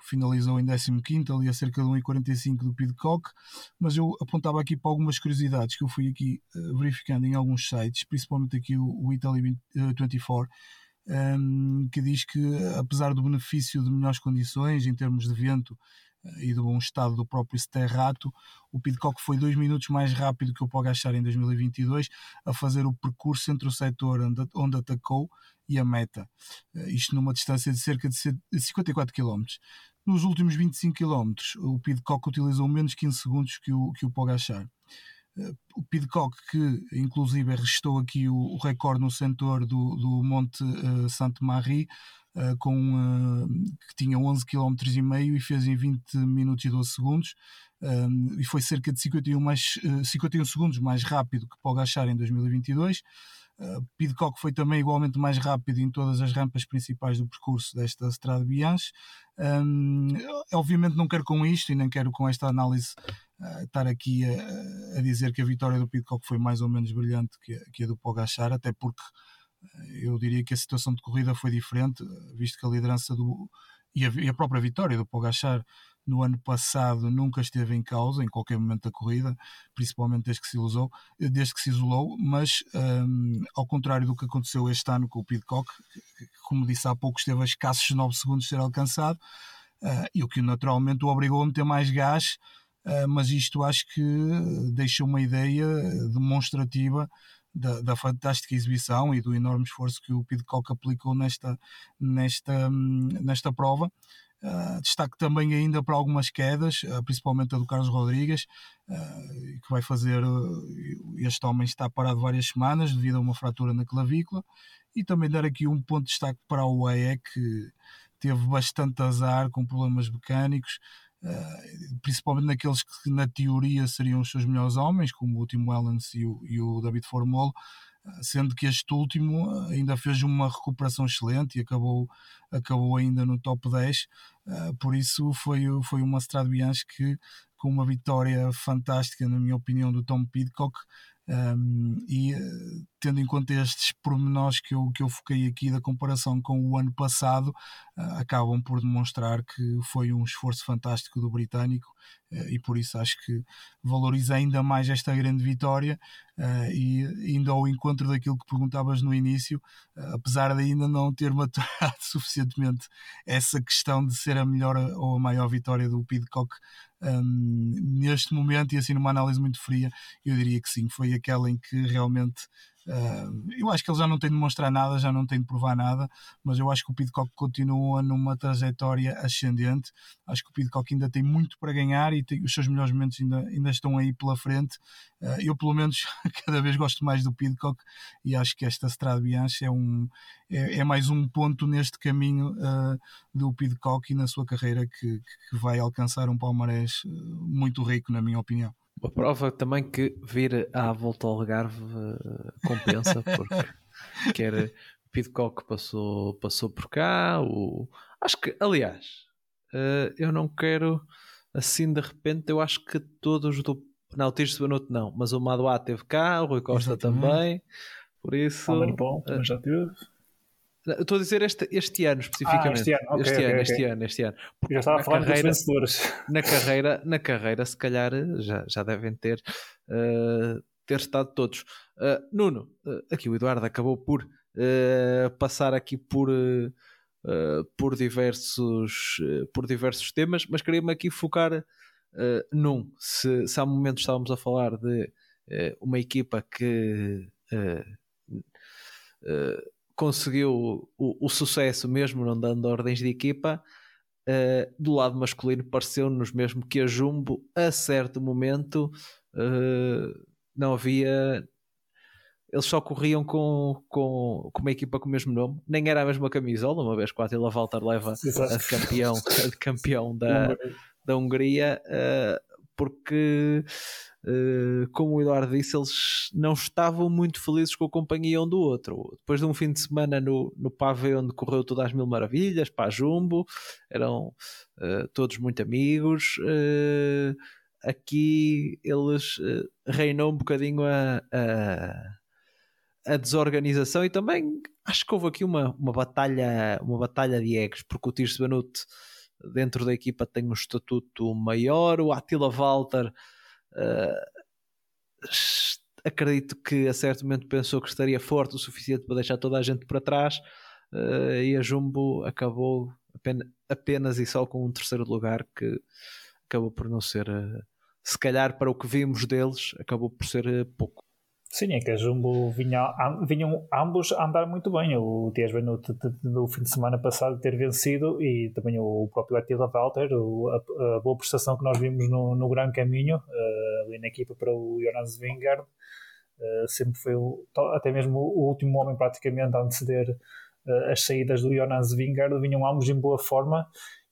S4: Finalizou em 15, ali a cerca de 1,45 do Pidcock, mas eu apontava aqui para algumas curiosidades que eu fui aqui uh, verificando em alguns sites, principalmente aqui o, Italy 24, um, que diz que apesar do benefício de melhores condições em termos de vento e do bom estado do próprio Sterrato, o Pidcock foi dois minutos mais rápido que o Pogachar em 2022 a fazer o percurso entre o setor onde, atacou e a meta, eh, isto numa distância de cerca de 54 km. Nos últimos 25 km, o Pidcock utilizou menos 15 segundos que o, que o Pogachar. Eh, o Pidcock, que inclusive restou aqui o, o recorde no setor do, do Monte uh, Sainte-Marie, uh, com, uh, que tinha 11 km e meio e fez em 20 minutos e 12 segundos um, e foi cerca de 51, mais, 51 segundos mais rápido que Pogachar em 2022. Uh, Pidcock foi também igualmente mais rápido em todas as rampas principais do percurso desta Estrada Bianche. Um, obviamente não quero com isto e nem quero com esta análise uh, estar aqui a, a, dizer que a vitória do Pidcock foi mais ou menos brilhante que, que a do Pogachar, até porque uh, eu diria que a situação de corrida foi diferente, visto que a liderança do, e, a, e a própria vitória do Pogachar no ano passado nunca esteve em causa em qualquer momento da corrida, principalmente desde que se isolou, desde que se isolou, mas um, ao contrário do que aconteceu este ano com o Pidcock, como disse há pouco, esteve a escassos 9 segundos de ser alcançado, uh, e o que naturalmente o obrigou a meter mais gás, uh, mas isto acho que deixa uma ideia demonstrativa da, da, fantástica exibição e do enorme esforço que o Pidcock aplicou nesta, nesta, hum, nesta prova. Uh, destaque também ainda para algumas quedas, uh, principalmente a do Carlos Rodrigues, uh, que vai fazer. este homem está parado várias semanas devido a uma fratura na clavícula. E também dar aqui um ponto de destaque para o UAE, que teve bastante azar com problemas mecânicos, principalmente naqueles que na teoria seriam os seus melhores homens, como o Tim Wellens e o, e o David Formolo sendo que este último ainda fez uma recuperação excelente e acabou, acabou ainda no top 10. Ah, por isso foi, foi uma Strade que, com uma vitória fantástica, na minha opinião, do Tom Pidcock, um, e uh, tendo em conta estes pormenores que eu, que eu foquei aqui da comparação com o ano passado, uh, acabam por demonstrar que foi um esforço fantástico do britânico uh, e por isso acho que valoriza ainda mais esta grande vitória e indo ao encontro daquilo que perguntavas no início, apesar de ainda não ter maturado suficientemente essa questão de ser a melhor ou a maior vitória do Pidcock neste momento e assim numa análise muito fria, eu diria que sim, foi aquela em que realmente eu acho que ele já não tem de mostrar nada, já não tem de provar nada, mas eu acho que o Pidcock continua numa trajetória ascendente. Acho que o Pidcock ainda tem muito para ganhar e tem, os seus melhores momentos ainda, ainda estão aí pela frente. Uh, eu, pelo menos, cada vez gosto mais do Pidcock e acho que esta Strade Bianche é, um, é, é mais um ponto neste caminho uh, do Pidcock e na sua carreira que, que vai alcançar um palmarés muito rico, na minha opinião.
S2: Uma prova também que vir à volta ao Algarve uh, compensa, porque quer Pidcock passou, passou por cá, o... acho que, aliás, uh, eu não quero assim de repente, eu acho que todos do. Não, o Tirso Benuto não, mas o Madoá teve cá, o Rui Costa Exatamente. também, por isso.
S3: O Bom, também já teve.
S2: Estou a dizer este, este ano especificamente. Ah, este ano, okay, este, okay, ano okay. este ano, este ano.
S3: Já estava a falar carreira, dos vencedores.
S2: Na carreira, na carreira, se calhar já, já devem ter, uh, ter estado todos. Uh, Nuno, uh, aqui o Eduardo acabou por passar aqui por, por, diversos, por diversos temas, mas queria-me aqui focar num. Se, se há momentos estávamos a falar de uma equipa que conseguiu o, o, sucesso mesmo não dando ordens de equipa. Uh, do lado masculino pareceu-nos mesmo que a Jumbo a certo momento uh, não havia eles só corriam com, com, com uma equipa com o mesmo nome, nem era a mesma camisola, uma vez que o Attila Walter leva a de campeão, a de campeão da, da Hungria, uh, porque Uh, como o Eduardo disse, eles não estavam muito felizes com a companhia um do outro. Depois de um fim de semana no, no Pave, onde correu todas as mil maravilhas, para Jumbo, eram uh, todos muito amigos. Uh, aqui eles reinou um bocadinho a, a, a, desorganização e também acho que houve aqui uma, uma batalha uma batalha de egos, porque o Tirso Benuto dentro da equipa tem um estatuto maior. O Attila Walter uh, acredito que a certo momento pensou que estaria forte o suficiente para deixar toda a gente para trás uh, e a Jumbo acabou apenas, apenas, e só com um terceiro lugar que acabou por não ser, uh, se calhar para o que vimos deles, acabou por ser pouco.
S3: Sim, é que a Jumbo vinha, vinham ambos a andar muito bem. O Dias Benute no fim de semana passado ter vencido e também o próprio Attila Walter, a, a, boa prestação que nós vimos no, no Grande Caminho, uh, ali na equipa para o Jonas Vingard, uh, sempre foi o, até mesmo o último homem praticamente a anteceder uh, as saídas do Jonas Vingard, vinham ambos em boa forma.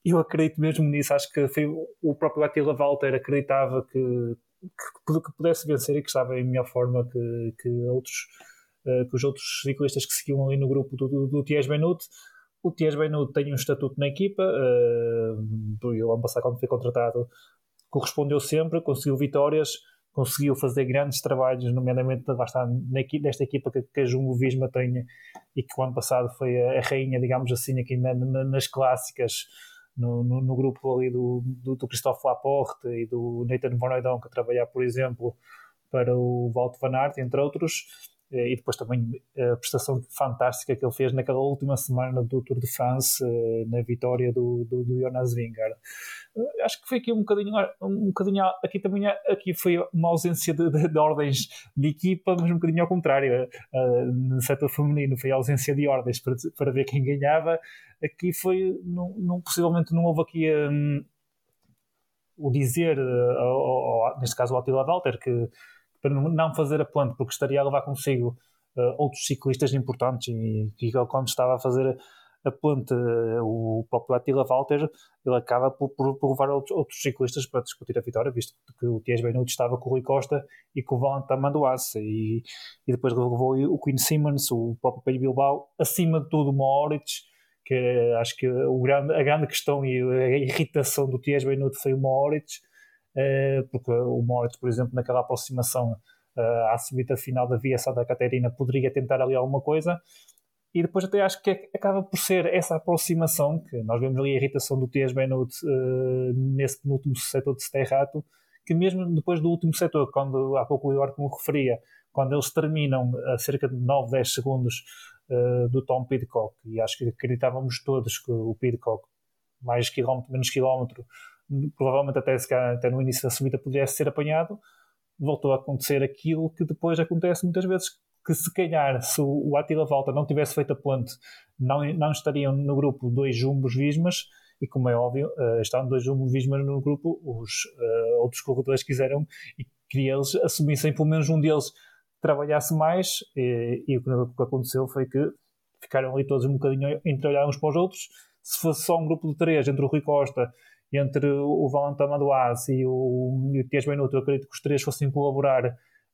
S3: Eu acredito mesmo nisso, acho que foi o próprio Attila Walter acreditava que que, pudesse vencer e que estava em melhor forma que, que outros uh, que os outros ciclistas que seguiam ali no grupo do, do, do. O Ties Benut tem um estatuto na equipa, uh, o ano passado quando foi contratado correspondeu sempre, conseguiu vitórias, conseguiu fazer grandes trabalhos, nomeadamente bastante nesta equipa que, que a Jumbo Visma tem e que o ano passado foi a, a rainha, digamos assim, aqui na, na, nas clássicas no, no, no, grupo ali do, do, do Christophe Laporte e do Nathan Van que trabalhar, por exemplo, para o Walt Van Aert, entre outros, e depois também a prestação fantástica que ele fez naquela última semana do Tour de France, eh, na vitória do, do, do Jonas Vingegaard. Eh, acho que foi aqui um bocadinho, um bocadinho aqui também aqui foi uma ausência de, de, de ordens de equipa, mas um bocadinho ao contrário. No setor feminino foi a ausência de ordens para, para ver quem ganhava. Aqui foi, não, não possivelmente não houve aqui um, o dizer, neste caso o Attila Walter, que para não fazer a ponte, porque estaria a levar consigo uh, outros ciclistas importantes e, e quando estava a fazer a ponte, uh, o próprio Attila Walter, ele acaba por, por, por levar outros, outros, ciclistas para discutir a vitória, visto que o Tiesj Benuto estava com o Rui Costa e com o Valentin Manduace e, e depois levou o Queen Simmons, o próprio Pedro Bilbao, acima de tudo o Moritz, que acho que o grande, a grande questão e a irritação do Tiesj Benuto foi o Moritz, eh, porque o Moritz, por exemplo, naquela aproximação eh, à subida final da Via Santa Catarina, poderia tentar ali alguma coisa. E depois até acho que é, acaba por ser essa aproximação, que nós vemos ali a irritação do Tias Benut uh, nesse penúltimo setor de Sterrato, que mesmo depois do último setor, quando há pouco o Eduardo me referia, quando eles terminam a cerca de 9, 10 segundos uh, do Tom Pidcock, e acho que acreditávamos todos que o Pidcock, mais quilómetro, menos quilómetro, provavelmente até, até no início da subida pudesse ser apanhado, voltou a acontecer aquilo que depois acontece muitas vezes, que se calhar se o Attila Volta não tivesse feito a ponte, não, não estariam no grupo dois jumbos Vismas, e como é óbvio, uh, estando dois jumbos Vismas no grupo, os uh, outros corredores quiseram e que eles assumissem pelo menos um deles trabalhasse mais, e, e o que aconteceu foi que ficaram ali todos um bocadinho entre olhar uns para os outros. Se fosse só um grupo de três, entre o Rui Costa entre o Valentin Madoaz e o, e o Tias Benuto, eu acredito que os três fossem colaborar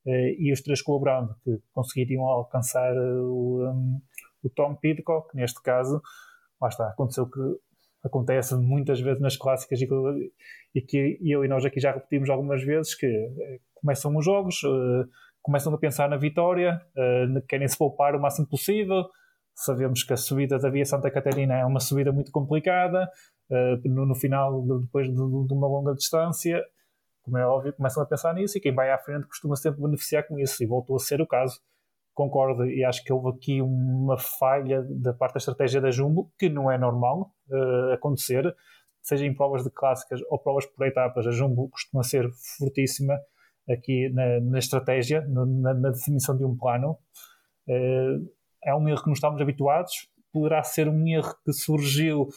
S3: eh, e os três colaborando, que conseguiriam alcançar eh, o, um, o Tom Pidcock, neste caso, lá está, aconteceu que acontece muitas vezes nas clássicas e que, e que eu e nós aqui já repetimos algumas vezes que eh, começam os jogos, começam a pensar na vitória, querem se poupar o máximo possível, sabemos que a subida da Via Santa Catarina é uma subida muito complicada, uh, no, no, final, depois de, de, uma longa distância, como é óbvio, começam a pensar nisso e quem vai à frente costuma sempre beneficiar com isso, e voltou a ser o caso. Concordo, e acho que houve aqui uma falha da parte da estratégia da Jumbo, que não é normal uh, acontecer, seja em provas de clássicas ou provas por etapas. A Jumbo costuma ser fortíssima aqui na, na estratégia, no, na, na, definição de um plano. Uh, é um erro que não estamos habituados, poderá ser um erro que surgiu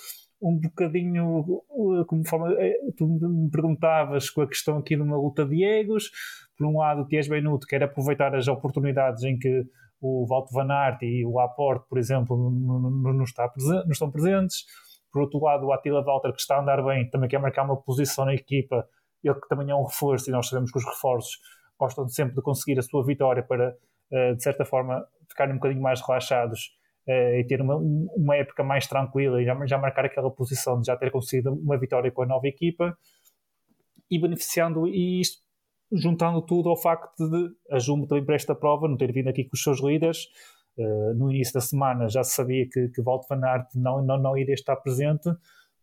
S3: um bocadinho, como forma, eh, tu me perguntavas com a questão aqui de uma luta de egos, por um lado o Ties Benuto quer aproveitar as oportunidades em que o Walter Van Aert e o Aporte, por exemplo, não estão presentes, por outro lado o Attila Walter que está a andar bem, também quer marcar uma posição na equipa, ele que também é um reforço e nós sabemos que os reforços gostam sempre de conseguir a sua vitória para, eh, de certa forma, ficarem um bocadinho mais relaxados uh, e ter uma, uma época mais tranquila e já, já marcar aquela posição de já ter conseguido uma vitória com a nova equipa e beneficiando e isto juntando tudo ao facto de a Jumbo também para esta prova não ter vindo aqui com os seus líderes uh, no início da semana já se sabia que, que Walt Van Aert não, não, não iria estar presente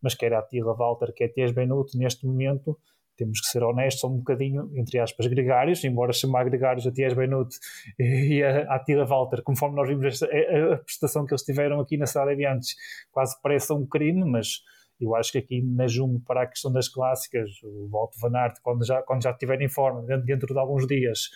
S3: mas quer a Attila Walter, quer a Tias Benuto, neste momento, temos que ser honestos, são um bocadinho, entre aspas, gregários, embora chamar gregários a Tias Benuto e a Attila Walter, conforme nós vimos esta, a, a, prestação que eles tiveram aqui na Cidade Aviantes, quase parece um crime, mas eu acho que aqui na Jumbo, para a questão das clássicas, o Walter Van Aert, quando já, quando já estiver em forma, dentro de alguns dias,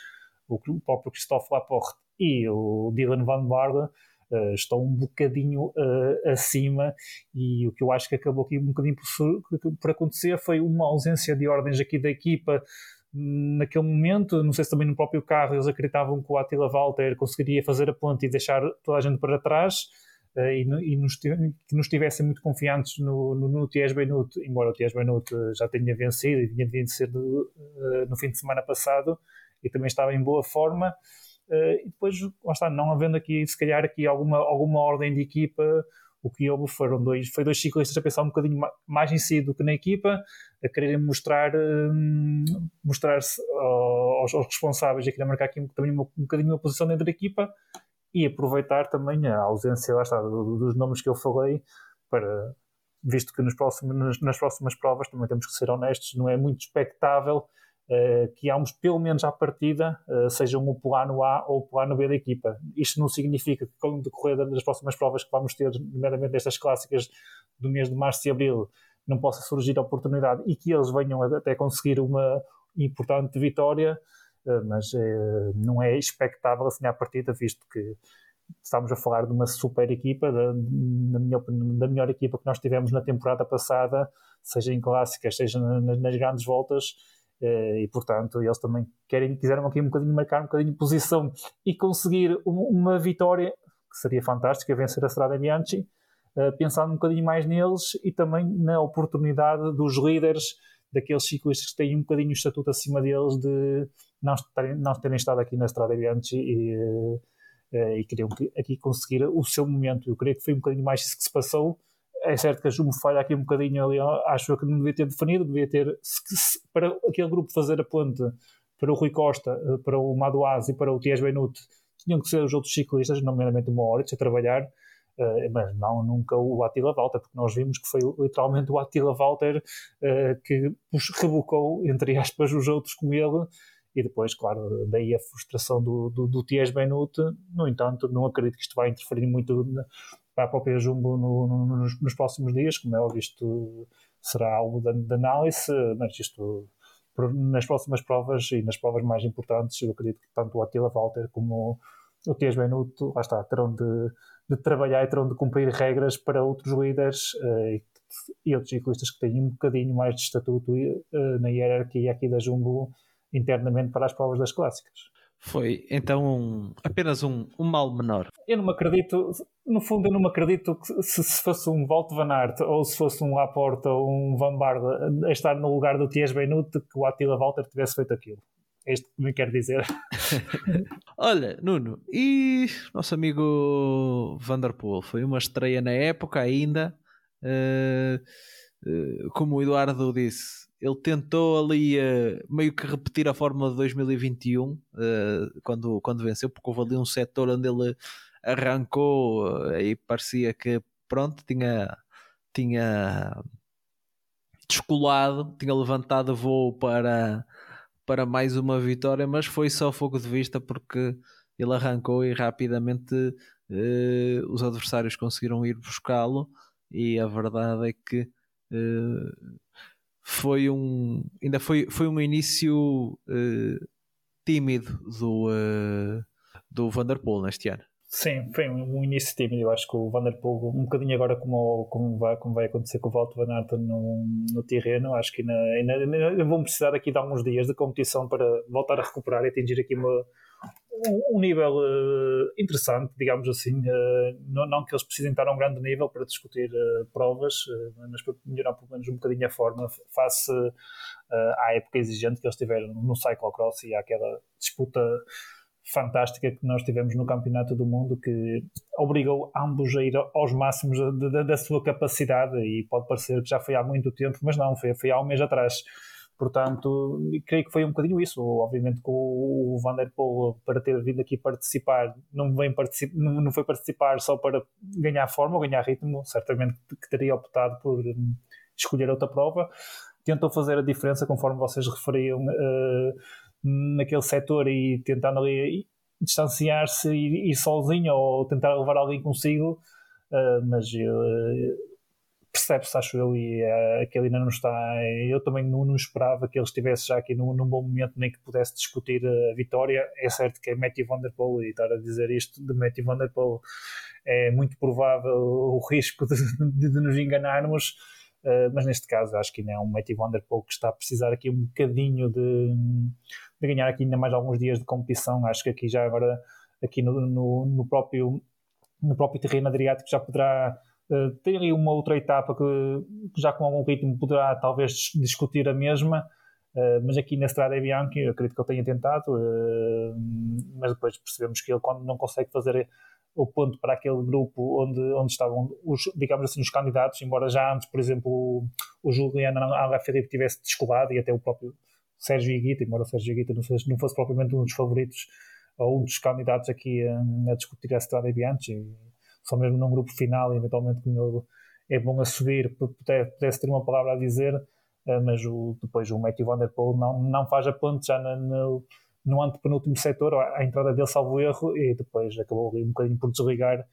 S3: o próprio Christophe Laporte e o Dylan Van Barle, uh, estão um bocadinho uh, acima e o que eu acho que acabou aqui um bocadinho por, por acontecer foi uma ausência de ordens aqui da equipa naquele momento, não sei se também no próprio carro eles acreditavam que o Attila Walter conseguiria fazer a ponte e deixar toda a gente para trás uh, e, e nos, que nos estivessem muito confiantes no, no, no embora o Ties Benut já tenha vencido e vinha de vencer uh, no fim de semana passado e também estava em boa forma e depois, lá está, não havendo aqui, se calhar, aqui alguma, alguma ordem de equipa, o que houve foram dois, foi dois ciclistas a pensar um bocadinho mais em si do que na equipa, a quererem mostrar, um, mostrar-se aos, aos, responsáveis a querer marcar aqui também uma, um bocadinho uma posição dentro da equipa e aproveitar também a ausência, lá está, dos nomes que eu falei, para, visto que nos próximos, nas, próximas provas também temos que ser honestos, não é muito expectável que ambos, pelo menos à partida, uh, sejam o plano A ou o plano B da equipa. Isto não significa que, com o decorrer das próximas provas que vamos ter, nomeadamente destas clássicas do mês de março e abril, não possa surgir a oportunidade e que eles venham até conseguir uma importante vitória, uh, mas não é expectável assim à partida, visto que estamos a falar de uma super equipa, da, na minha da melhor equipa que nós tivemos na temporada passada, seja em clássicas, seja nas, grandes voltas eh, e portanto eles também querem, quiseram aqui um bocadinho marcar um bocadinho de posição e conseguir uma vitória que seria fantástica, vencer a Strada Bianchi, eh, pensando um bocadinho mais neles e também na oportunidade dos líderes daqueles ciclistas que têm um bocadinho o estatuto acima deles de não terem, não terem estado aqui na Strada Bianchi e, eh, e queriam aqui conseguir o seu momento. Eu creio que foi um bocadinho mais isso que se passou é certo que a Jumo falha aqui um bocadinho ali, acho que não devia ter definido, devia ter, se, para aquele grupo fazer a ponte para o Rui Costa, eh, para o Madoaz e para o Tias Benut, tinham que ser os outros ciclistas, nomeadamente o Moritz, a trabalhar, uh, mas não nunca o Attila Walter, porque nós vimos que foi literalmente o Attila Walter uh, que os rebocou, entre aspas, os outros com ele, e depois, claro, daí a frustração do, do, do. No entanto, não acredito que isto vai interferir muito para a própria Jumbo no, no, nos, nos, próximos dias, como é óbvio, isto será algo de, análise, mas isto nas próximas provas e nas provas mais importantes, eu acredito que tanto o Attila Walter como o Tias Benuto, lá está, terão de, de, trabalhar e terão de cumprir regras para outros líderes uh, e, e, outros ciclistas que têm um bocadinho mais de estatuto uh, na hierarquia aqui da Jumbo internamente para as provas das clássicas.
S2: Foi então um, apenas um, um mal menor.
S3: Eu não me acredito, no fundo, eu não me acredito que se, se fosse um Walt Van Aert ou se fosse um Laporta ou um Van Barle a estar no lugar do Ties Benut, que o Attila Walter tivesse feito aquilo. É isto que me quer dizer.
S2: Olha, Nuno, e nosso amigo Vanderpool foi uma estreia na época ainda. Uh, uh, como o Eduardo disse, ele tentou ali uh, meio que repetir a fórmula de 2021 uh, quando, quando venceu, porque houve ali um setor onde ele arrancou uh, e parecia que pronto, tinha, tinha descolado, tinha levantado voo para, para mais uma vitória, mas foi só fogo de vista porque ele arrancou e rapidamente os adversários conseguiram ir buscá-lo e a verdade é que foi um ainda foi, foi um início uh, tímido do, uh, do Vanderpool neste ano.
S3: Sim, foi um, um, início tímido. Eu acho que o Vanderpool, um bocadinho agora como, como, vai, como vai acontecer com o Walter Van Aert no, no terreno, acho que ainda, ainda, ainda vão precisar aqui de alguns dias de competição para voltar a recuperar e atingir aqui uma, um, nível uh, interessante, digamos assim. Uh, não, não, que eles precisem estar a um grande nível para discutir uh, provas, mas para melhorar pelo menos um bocadinho a forma face à época exigente que eles tiveram no cyclocross e àquela disputa fantástica que nós tivemos no Campeonato do Mundo que obrigou ambos a ir aos máximos da, da, da sua capacidade e pode parecer que já foi há muito tempo, mas não, foi, foi há um mês atrás Portanto, creio que foi um bocadinho isso. Obviamente, com o Van der Poel, para ter vindo aqui participar, não, vem particip... não foi participar só para ganhar forma ou ganhar ritmo, certamente que teria optado por hum, escolher outra prova. Tentou fazer a diferença, conforme vocês referiam, uh, naquele setor e tentando ali distanciar-se e ir sozinho ou tentar levar alguém consigo, uh, mas uh, percebe-se, acho eu, e uh, que ele ainda não está. Eu também não, não, esperava que ele estivesse já aqui num, num, bom momento, nem que pudesse discutir a vitória. É certo que é Matthew Van e estar a dizer isto de Matthew Van é muito provável o risco de, de, de nos enganarmos. Uh, mas neste caso acho que ainda é um Matthew Van que está a precisar aqui um bocadinho de, de ganhar aqui ainda mais alguns dias de competição. Acho que aqui já agora, aqui no, no, no próprio, no próprio terreno Adriático já poderá Uh, tem ali uma outra etapa que, que, já com algum ritmo poderá talvez discutir a mesma, uh, mas aqui na Estrada Bianchi eu acredito que ele tenha tentado, uh, mas depois percebemos que ele quando não consegue fazer o ponto para aquele grupo onde, onde estavam os, digamos assim, os candidatos, embora já antes, por exemplo, o, o Juliano Alaphilippe tivesse descolado e até o próprio Sérgio Higuita, embora o Sérgio Higuita não fosse, não fosse propriamente um dos favoritos ou um dos candidatos aqui a, a discutir a Estrada Bianchi, só mesmo num grupo final, eventualmente como ele é bom a subir, pudesse ter uma palavra a dizer, eh, mas o, depois o Matthew Van Der Poel não, não faz a ponte já no, no, antepenúltimo setor, a entrada dele salvo erro, e depois acabou ali um bocadinho por desligar,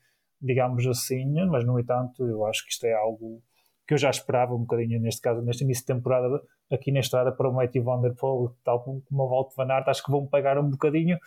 S3: digamos assim, mas no entanto eu acho que isto é algo que eu já esperava um bocadinho neste caso, neste início de temporada aqui na estrada para o Matthew Van Der Poel, tal como o Walt Van Aert, acho que vão pagar um bocadinho,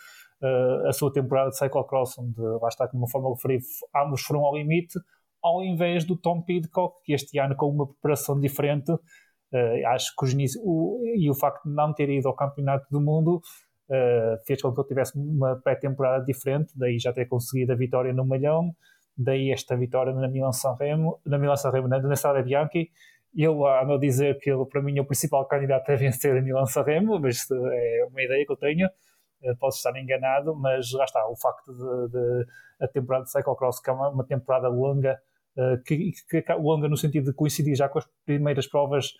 S3: a sua temporada de cyclocross, onde lá está, como forma referi, ambos foram ao limite, ao invés do Tom Pidcock, que este ano com uma preparação diferente, uh, acho que os, o, e o facto de não ter ido ao Campeonato do Mundo uh, fez com que ele tivesse uma pré-temporada diferente, daí já ter conseguido a vitória no Malhão, daí esta vitória na Milan-San Remo, na Milan-San Remo, na, Strada Bianchi, eu ando a dizer que ele, para mim, é o principal candidato a vencer a Milan-San Remo, mas é uma ideia que eu tenho. Eh, posso estar enganado, mas lá está, o facto de, de a temporada de cyclocross, que é uma, uma temporada longa, uh, que, que, longa no sentido de coincidir já com as primeiras provas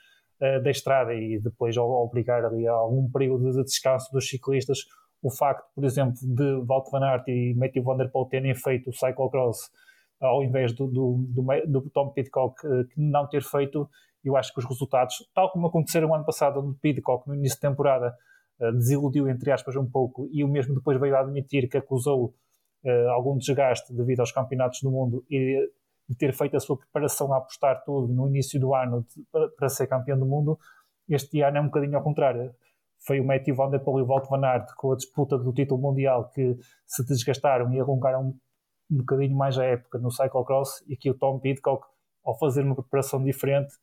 S3: uh, da estrada e depois obrigar ali a algum período de descanso dos ciclistas, o facto, por exemplo, de Walt van Aert e Matthew Van Der Poel terem feito o cyclocross ao invés do, do, do, do Tom Pidcock uh, não ter feito, eu acho que os resultados, tal como aconteceram no ano passado, onde Pidcock no início da temporada desiludiu, entre aspas, um pouco e o mesmo depois veio a admitir que acusou uh, algum desgaste devido aos campeonatos do mundo e de ter feito a sua preparação a apostar tudo no início do ano de, para, para, ser campeão do mundo. Este ano é um bocadinho ao contrário. Foi o Matthew Van Der Poel e o Walt Van Aert com a disputa do título mundial que se desgastaram e um, um bocadinho mais a época no cyclocross e que o Tom Pidcock, ao fazer uma preparação diferente,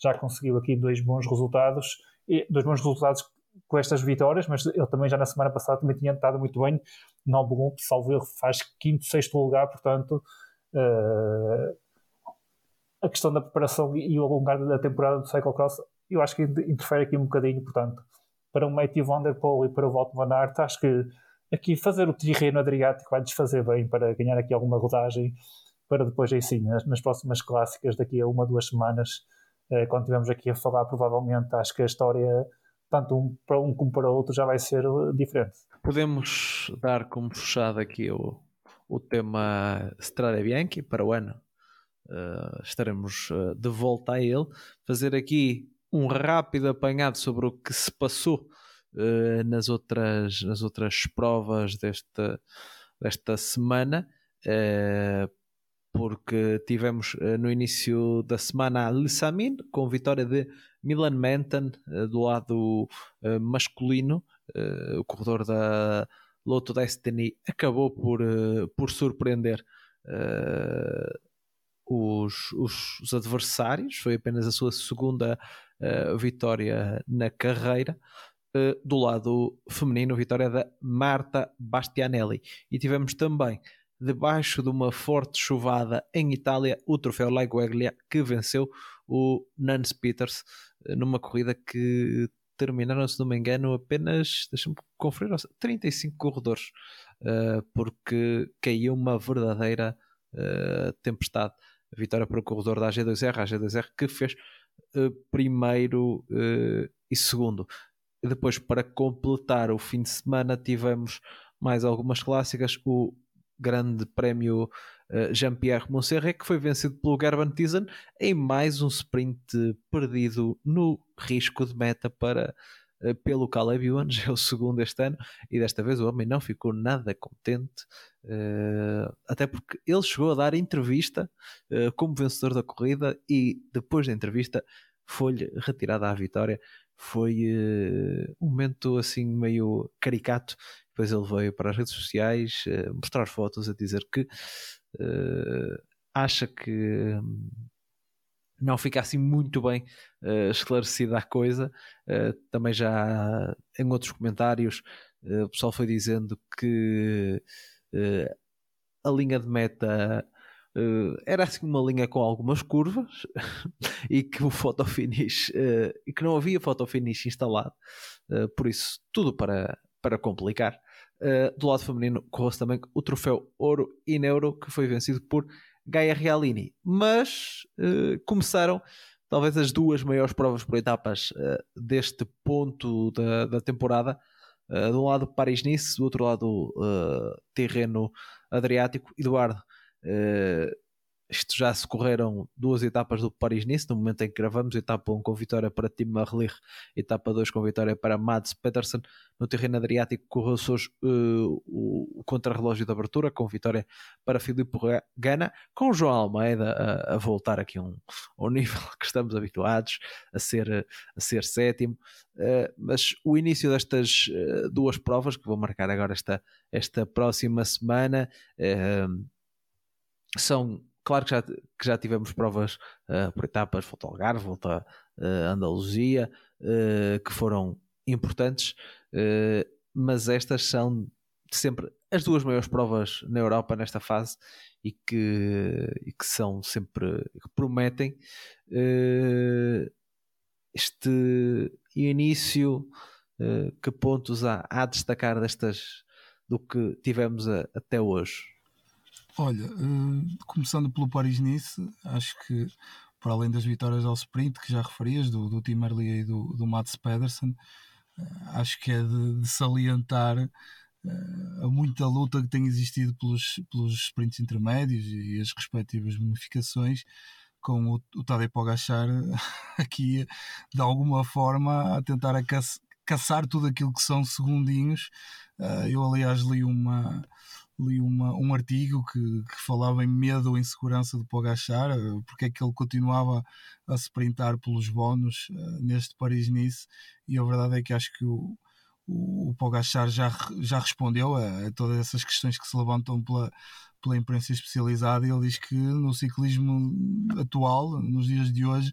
S3: já conseguiu aqui dois bons resultados e dois bons resultados com estas vitórias, mas ele também já na semana passada também tinha estado muito bem. Nobelum, salvo erro, faz quinto, sexto lugar, portanto, uh, a questão da preparação e o alongar da temporada do cyclocross, eu acho que interfere aqui um bocadinho, portanto, para o Matthew Van e para o Walt Van Aert, acho que aqui fazer o terreno Adriático vai desfazer bem para ganhar aqui alguma rodagem, para depois aí sim, nas, nas próximas clássicas, daqui a uma, duas semanas, uh, quando estivermos aqui a falar, provavelmente, acho que a história tanto um para um como para outro já vai ser uh, diferente.
S2: Podemos dar como fechado aqui o, o tema Strada Bianchi para o ano. Uh, estaremos uh, de volta a ele. Fazer aqui um rápido apanhado sobre o que se passou uh, nas, outras, nas outras provas desta, desta semana. Uh, porque tivemos uh, no início da semana a Lissamin com vitória de Milan Menton uh, do lado uh, masculino, o corredor da Lotto Destiny acabou por, por surpreender os, os, os, adversários, foi apenas a sua segunda vitória na carreira. do lado feminino, vitória da Marta Bastianelli. E tivemos também debaixo de uma forte chuvada em Itália, o troféu Laigueglia que venceu o Nance Peters eh, numa corrida que terminaram, se não me engano, apenas, deixa-me conferir, 35 corredores, uh, porque caiu uma verdadeira uh, tempestade. vitória para o corredor da AG2R, a AG2R que fez primeiro e e segundo. E depois, para completar o fim de semana, tivemos mais algumas clássicas. O Grande Prémio uh, Jean-Pierre Montserrat, que foi vencido pelo Gerben Tizen em mais um sprint perdido no risco de meta para uh, pelo Caleb é o segundo este ano, e desta vez o homem não ficou nada contente, uh, até porque ele chegou a dar entrevista como vencedor da corrida e depois da entrevista foi-lhe retirada a vitória. Foi um momento assim meio caricato depois ele veio para as redes sociais uh, mostrar fotos a dizer que uh, acha que um, não fica assim muito bem uh, esclarecida a coisa. também já em outros comentários o pessoal foi dizendo que a linha de meta era assim uma linha com algumas curvas e que o fotofinish e que não havia fotofinish instalado por isso tudo para, para complicar Uh, do lado feminino, correu-se também o troféu Ouro e Neuro, que foi vencido por Gaia Realini. Mas uh, começaram talvez as duas maiores provas por etapas uh, deste ponto da, da temporada. de um lado Paris-Nice, do outro lado terreno Adriático. Eduardo, isto já se correram duas etapas do Paris-Nice, no momento em que gravamos, etapa 1 com vitória para Tim Marlich, etapa 2 com vitória para Mads Pedersen. No terreno Adriático correu-se hoje uh, o, contrarrelógio de abertura, com vitória para Filipe Gana, com João Almeida a, a voltar aqui um, ao nível que estamos habituados, a ser, a ser sétimo. Uh, mas o início destas uh, duas provas, que vou marcar agora esta, esta próxima semana, são Claro que já, que já tivemos provas uh, por etapas, volta ao Algarve, volta uh, Andaluzia, uh, que foram importantes, mas estas são sempre as duas maiores provas na Europa nesta fase e que, e que são sempre, que prometem este início, que pontos há a destacar destas do que tivemos a, até hoje?
S4: Olha, uh, começando pelo Paris-Nice, acho que para além das vitórias ao sprint que já referias, do, do Tim Early e do, do Mats Pedersen, uh, acho que é de, de salientar uh, a muita luta que tem existido pelos, pelos sprints intermédios e as respectivas bonificações, com o, o Tadej Pogacar aqui de alguma forma a tentar a caçar tudo aquilo que são segundinhos. eu aliás li uma li uma, um artigo que, que, falava em medo ou insegurança de Pogachar, eh, porque é que ele continuava a se printar pelos bónus uh, neste Paris-Nice, e a verdade é que acho que o, o, o Pogachar já, já respondeu a, a, todas essas questões que se levantam pela, pela imprensa especializada, ele diz que no ciclismo atual, nos dias de hoje,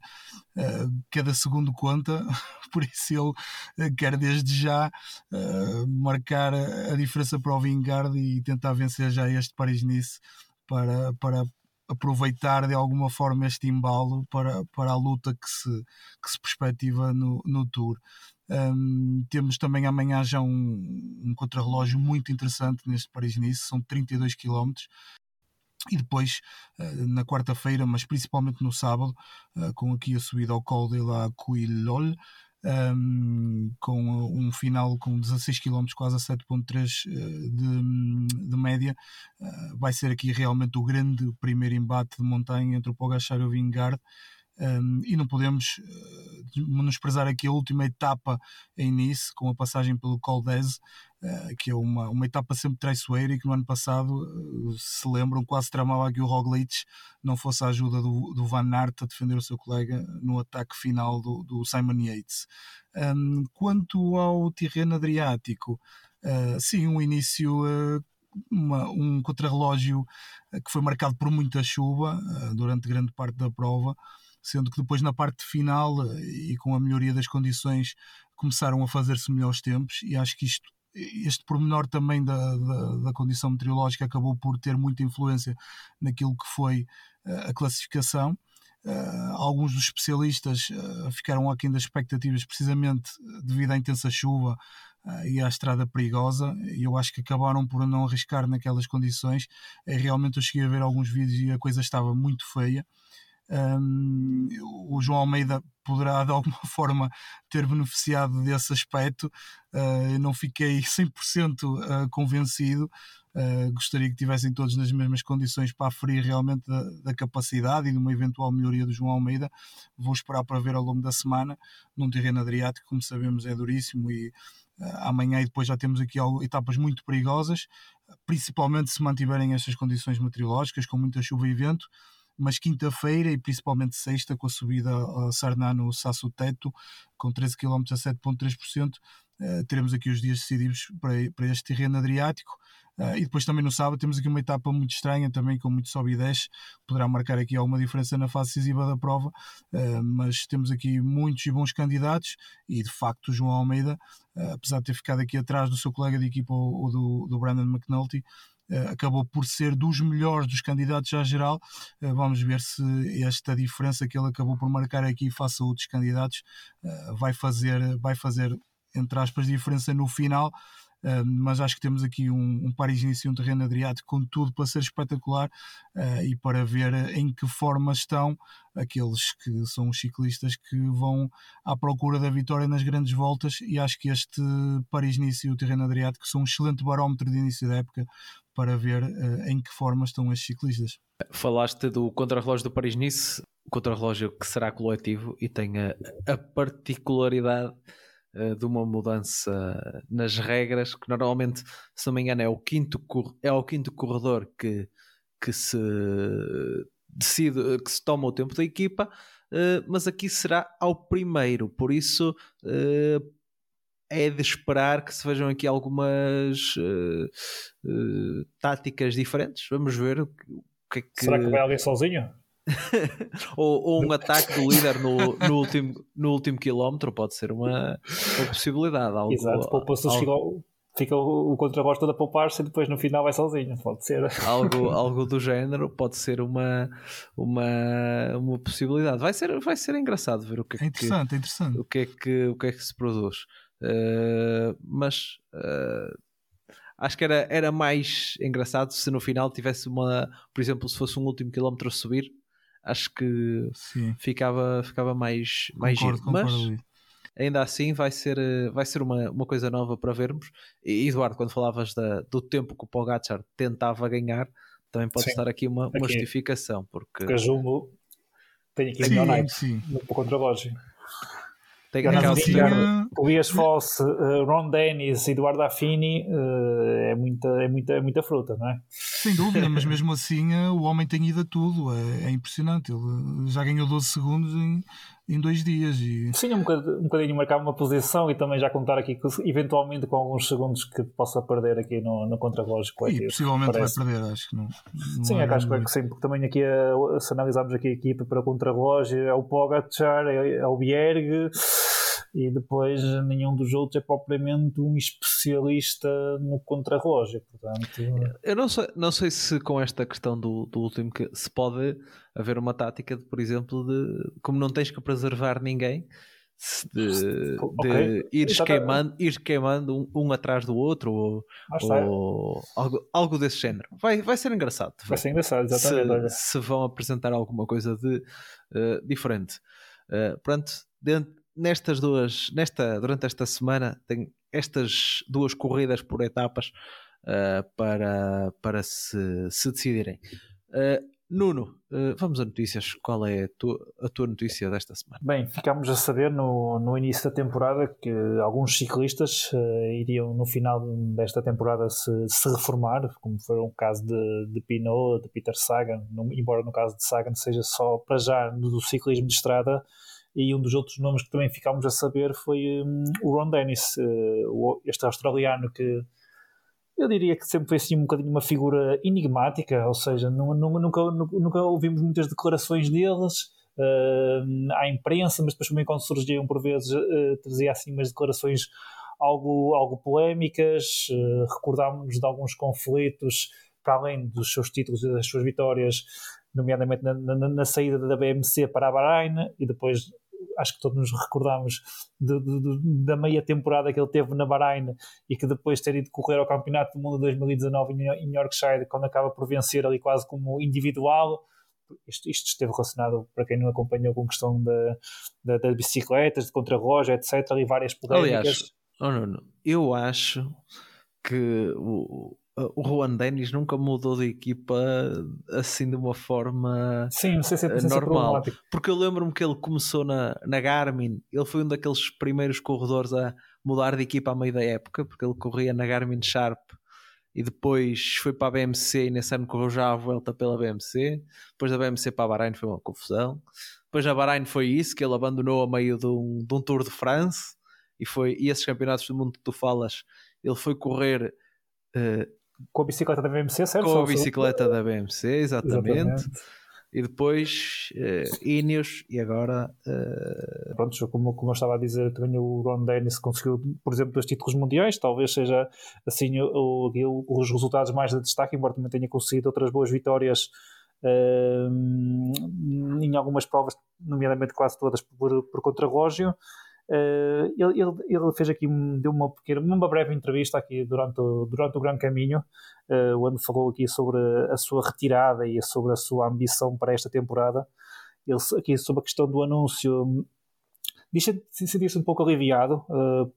S4: uh, cada segundo conta, por isso ele uh, quer desde já uh, marcar a diferença para o Vingard e tentar vencer já este Paris-Nice para, para aproveitar de alguma forma este embalo para, para a luta que se, que se perspectiva no, no Tour. Um, temos também amanhã já um, um contrarrelógio muito interessante neste Paris-Nice, são 32 km. E depois, uh, na quarta-feira, mas principalmente no sábado, uh, com aqui a subida ao Col de la Couillol, um, com um final com 16 km, quase a 7.3 uh, de, de média. Vai ser aqui realmente o grande primeiro embate de montanha entre o Pogachar e o Vingard. Um, e não podemos uh, menosprezar aqui a última etapa em Nice, com a passagem pelo Col d'Ez, uh, que é uma, uma etapa sempre traiçoeira e que no ano passado, uh, se lembram, quase tramava que o Roglic não fosse a ajuda do, do Van Aert a defender o seu colega no ataque final do, do Simon Yates. Um, quanto ao terreno adriático, sim, um início uma, um contrarrelógio que foi marcado por muita chuva uh, durante grande parte da prova sendo que depois na parte final eh, e com a melhoria das condições começaram a fazer-se melhores tempos e acho que isto este pormenor também da, da, da, condição meteorológica acabou por ter muita influência naquilo que foi uh, a classificação. Uh, alguns dos especialistas uh, ficaram aquém das expectativas precisamente devido à intensa chuva e à estrada perigosa e eu acho que acabaram por não arriscar naquelas condições. realmente eu cheguei a ver alguns vídeos e a coisa estava muito feia Um, o João Almeida poderá de alguma forma ter beneficiado desse aspecto. Uh, não fiquei 100% uh, convencido. Uh, gostaria que tivessem todos nas mesmas condições para aferir realmente da, da, capacidade e de uma eventual melhoria do João Almeida. Vou esperar para ver ao longo da semana num terreno adriático, como sabemos, é duríssimo e amanhã e depois já temos aqui etapas muito perigosas, principalmente se mantiverem estas condições meteorológicas, com muita chuva e vento mas quinta-feira e principalmente sexta, com a subida a Sarnano Sasso Teto, com 13 km a 7,3%, uh, teremos aqui os dias decisivos para, este terreno adriático. Uh, e depois também no sábado temos aqui uma etapa muito estranha, também com muito sobe e desce, poderá marcar aqui alguma diferença na fase decisiva da prova, uh, mas temos aqui muitos e bons candidatos e de facto o João Almeida, apesar de ter ficado aqui atrás do seu colega de equipa, o, do, do Brandon McNulty, eh, acabou por ser dos melhores dos candidatos à geral. Eh, vamos ver se esta diferença que ele acabou por marcar aqui face a outros candidatos eh, vai fazer, vai fazer entre aspas, diferença no final Uh, mas acho que temos aqui um, um Paris-Nice e um terreno Adriático com tudo para ser espetacular uh, e para ver em que forma estão aqueles que são os ciclistas que vão à procura da vitória nas grandes voltas e acho que este Paris-Nice e o terreno Adriático são um excelente barómetro de início da época para ver uh, em que forma estão estes ciclistas.
S2: Falaste do contrarrelógio do Paris-Nice, contrarrelógio que será coletivo e tem a, a particularidade uh, de uma mudança nas regras, que normalmente, se não me engano, é o quinto, é o quinto corredor que, que se decide, que se toma o tempo da equipa, uh, mas aqui será ao primeiro, por isso é de esperar que se vejam aqui algumas uh, uh, táticas diferentes. Vamos ver o que é que.
S3: Será que vai alguém sozinho?
S2: ou, ou, um ataque do líder no, no, último, no último quilómetro pode ser uma, uma possibilidade. Algo,
S3: Exato, poupa-se algo... fica o, o contrabaixo todo a poupar-se e depois no final vai sozinho. Pode ser
S2: algo, algo do género, pode ser uma, uma, uma possibilidade. Vai ser, vai ser engraçado ver o que é,
S4: é interessante,
S2: que,
S4: é interessante.
S2: O que é que, o que é que se produz. Uh, mas uh, acho que era, era mais engraçado se no final tivesse uma, por exemplo, se fosse um último quilómetro a subir, acho que ficava, ficava mais, mais
S4: concordo,
S2: giro. Mas ainda assim vai ser, vai ser uma, uma coisa nova para vermos. E Eduardo, quando falavas da, do tempo que o Pogacar tentava ganhar, também pode sim. estar aqui uma, uma aqui. justificação. Porque,
S3: porque a Jumbo tem aqui sim, sim. no contra-relógio.
S2: Tem aquela
S3: tinha... Elias Foss, uh, Ron Dennis, Eduardo Affini uh, é, muita, é, muita, é muita fruta, não é?
S4: Sem dúvida, mas mesmo assim uh, o homem tem ido a tudo, é, é, impressionante. Ele já ganhou 12 segundos em, em dois dias. E...
S3: Sim, um bocadinho, um bocadinho marcar uma posição e também já contar aqui eventualmente com alguns segundos que possa perder aqui no, no contrarrelógio
S4: coletivo. E possivelmente parece. vai perder, acho que não.
S3: não sim, é acho que, que sim, porque também aqui, a, se analisarmos aqui a equipa para contrarrelógio, é o Pogacar, é, é o Bierg e depois nenhum dos outros é propriamente um especialista no contrarrelógio. Portanto...
S2: Eu não sei, não sei se com esta questão do, do último que se pode haver uma tática de, por exemplo, de como não tens que preservar ninguém. De, okay. de ires, queimando, ires queimando um, um, atrás do outro ou, ou algo, algo desse género. Vai, vai ser engraçado.
S3: Vai ser engraçado, exatamente.
S2: Se, se vão apresentar alguma coisa de uh, diferente. Uh, pronto, dentro, nestas duas, nesta, durante esta semana, tem estas duas corridas por etapas uh, para, para se, se decidirem. Uh, Nuno, uh, vamos a notícias. Qual é a tua, a tua, notícia desta semana?
S3: Bem, ficámos a saber no, no início da temporada que alguns ciclistas iriam no final desta temporada se, se reformar, como foi o caso de, de Pinot, de Peter Sagan, no, embora no caso de Sagan seja só para já do ciclismo de estrada, e um dos outros nomes que também ficámos a saber foi um, o Ron Dennis, uh, este australiano que eu diria que sempre foi assim um bocadinho uma figura enigmática, ou seja, nunca, nunca, ouvimos muitas declarações deles uh, à imprensa, mas depois também quando surgiam por vezes uh, trazia assim umas declarações algo, algo polémicas, uh, recordámos de alguns conflitos para além dos seus títulos e das suas vitórias, nomeadamente na, na, na saída da BMC para a Bahrein e depois acho que todos nos recordamos de, de, de, da meia temporada que ele teve na Bahrein e que depois ter ido correr ao Campeonato do Mundo 2019 em Yorkshire, quando acaba por vencer ali quase como individual. isto, isto, esteve relacionado, para quem não acompanhou, com questão das da, da bicicletas, de contra-roja, etc. e várias polémicas.
S2: Aliás, oh, não, não. eu acho que o Juan Dennis nunca mudou de equipa assim de uma forma
S3: Sim, se é,
S2: normal. Porque eu lembro-me que ele começou na, na Garmin, ele foi um daqueles primeiros corredores a mudar de equipa à meio da época, porque ele corria na Garmin Sharp e depois foi para a BMC e nesse ano correu já a volta pela BMC. Depois da BMC para a Bahrein foi uma confusão. Depois a Bahrein foi isso, que ele abandonou a meio de um, de um Tour de France e foi e esses campeonatos do mundo que tu falas, ele foi correr uh,
S3: com a bicicleta da BMC, certo?
S2: Com a bicicleta da BMC, exatamente. exatamente. E depois uh, Ineos e agora. Uh...
S3: Pronto, como, como eu estava a dizer, também o Ron Dennis conseguiu, por exemplo, dois títulos mundiais. Talvez seja assim o, o, os resultados mais de destaque, embora também tenha conseguido outras boas vitórias uh, em algumas provas, nomeadamente quase todas por, por contrarrelógio. Uh, ele, ele, ele, fez aqui, deu uma pequena, uma breve entrevista aqui durante o, durante o Grande Caminho, uh, onde falou aqui sobre a sua retirada e sobre a sua ambição para esta temporada. Ele, aqui sobre a questão do anúncio, sentia-se um pouco aliviado uh,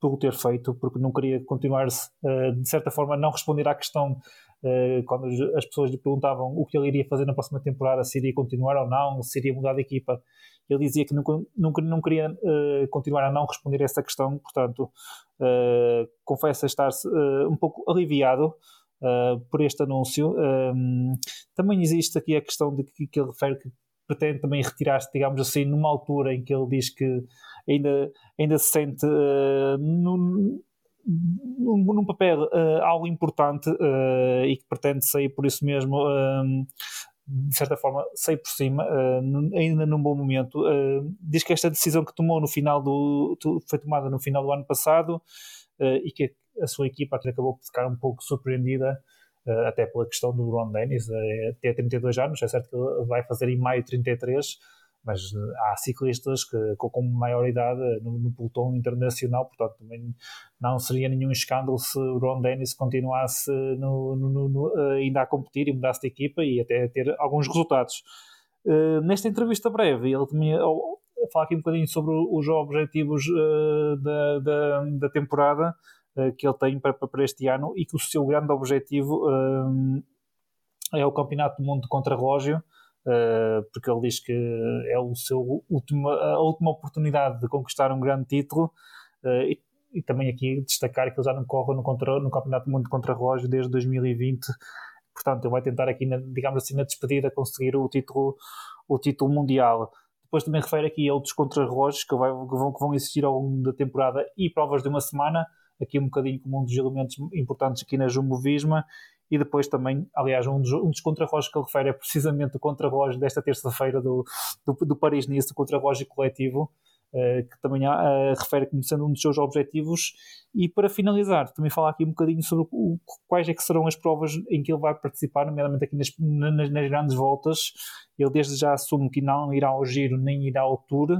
S3: por o ter feito, porque não queria continuar, uh, de certa forma, não responder à questão quando as pessoas lhe perguntavam o que ele iria fazer na próxima temporada, se iria continuar ou não, se iria mudar de equipa ele dizia que nunca, nunca não queria uh, continuar a não responder a essa questão, portanto, uh, confesso estar uh, um pouco aliviado por este anúncio. Um, também existe aqui a questão de que, que ele refere que pretende também retirar-se, digamos assim, numa altura em que ele diz que ainda, ainda se sente num, num, num, papel algo importante e que pretende sair por isso mesmo de certa forma, sei por cima, uh, ainda num bom momento. Uh, diz que esta decisão que tomou no final do. foi tomada no final do ano passado uh, e que a sua equipa acabou por ficar um pouco surpreendida, até pela questão do Ron Dennis, tem 32 anos, é certo que ele vai fazer em maio 33 mas eh, há ciclistas que, com maior idade no, no pelotão internacional, portanto também não seria nenhum escândalo se o Ron Dennis continuasse no, no, no, eh, ainda a competir e mudasse de equipa e até ter alguns resultados. Uh, nesta entrevista breve, ele também fala aqui um bocadinho sobre os objetivos uh, da, da, da, temporada uh, que ele tem para, para este ano e que o seu grande objetivo é o Campeonato do Mundo de Contrarrelógio, Uh, porque ele diz que é o seu última, a última oportunidade de conquistar um grande título. Uh, e, e, também aqui destacar que ele já não corre no, contra, no Campeonato do Mundo de Contrarrelógio desde 2020 portanto ele vai tentar aqui, na, digamos assim, na despedida conseguir o título, o título mundial. Depois também refere aqui a outros contrarrelógios que, que, vão, que vão existir ao longo da temporada e provas de uma semana. Aqui um bocadinho como um dos elementos importantes aqui na Jumbo Visma e depois também, aliás, um dos, um dos contrarrelógios que ele refere é precisamente o contrarrelógio desta terça-feira do, do, do Paris-Nice, o contrarrelógio coletivo, uh, que também uh, refere como sendo um dos seus objetivos. E para finalizar, também falar aqui um bocadinho sobre o, quais é que serão as provas em que ele vai participar, nomeadamente aqui nas, nas, nas grandes voltas. Ele desde já assume que não irá ao giro nem irá ao tour.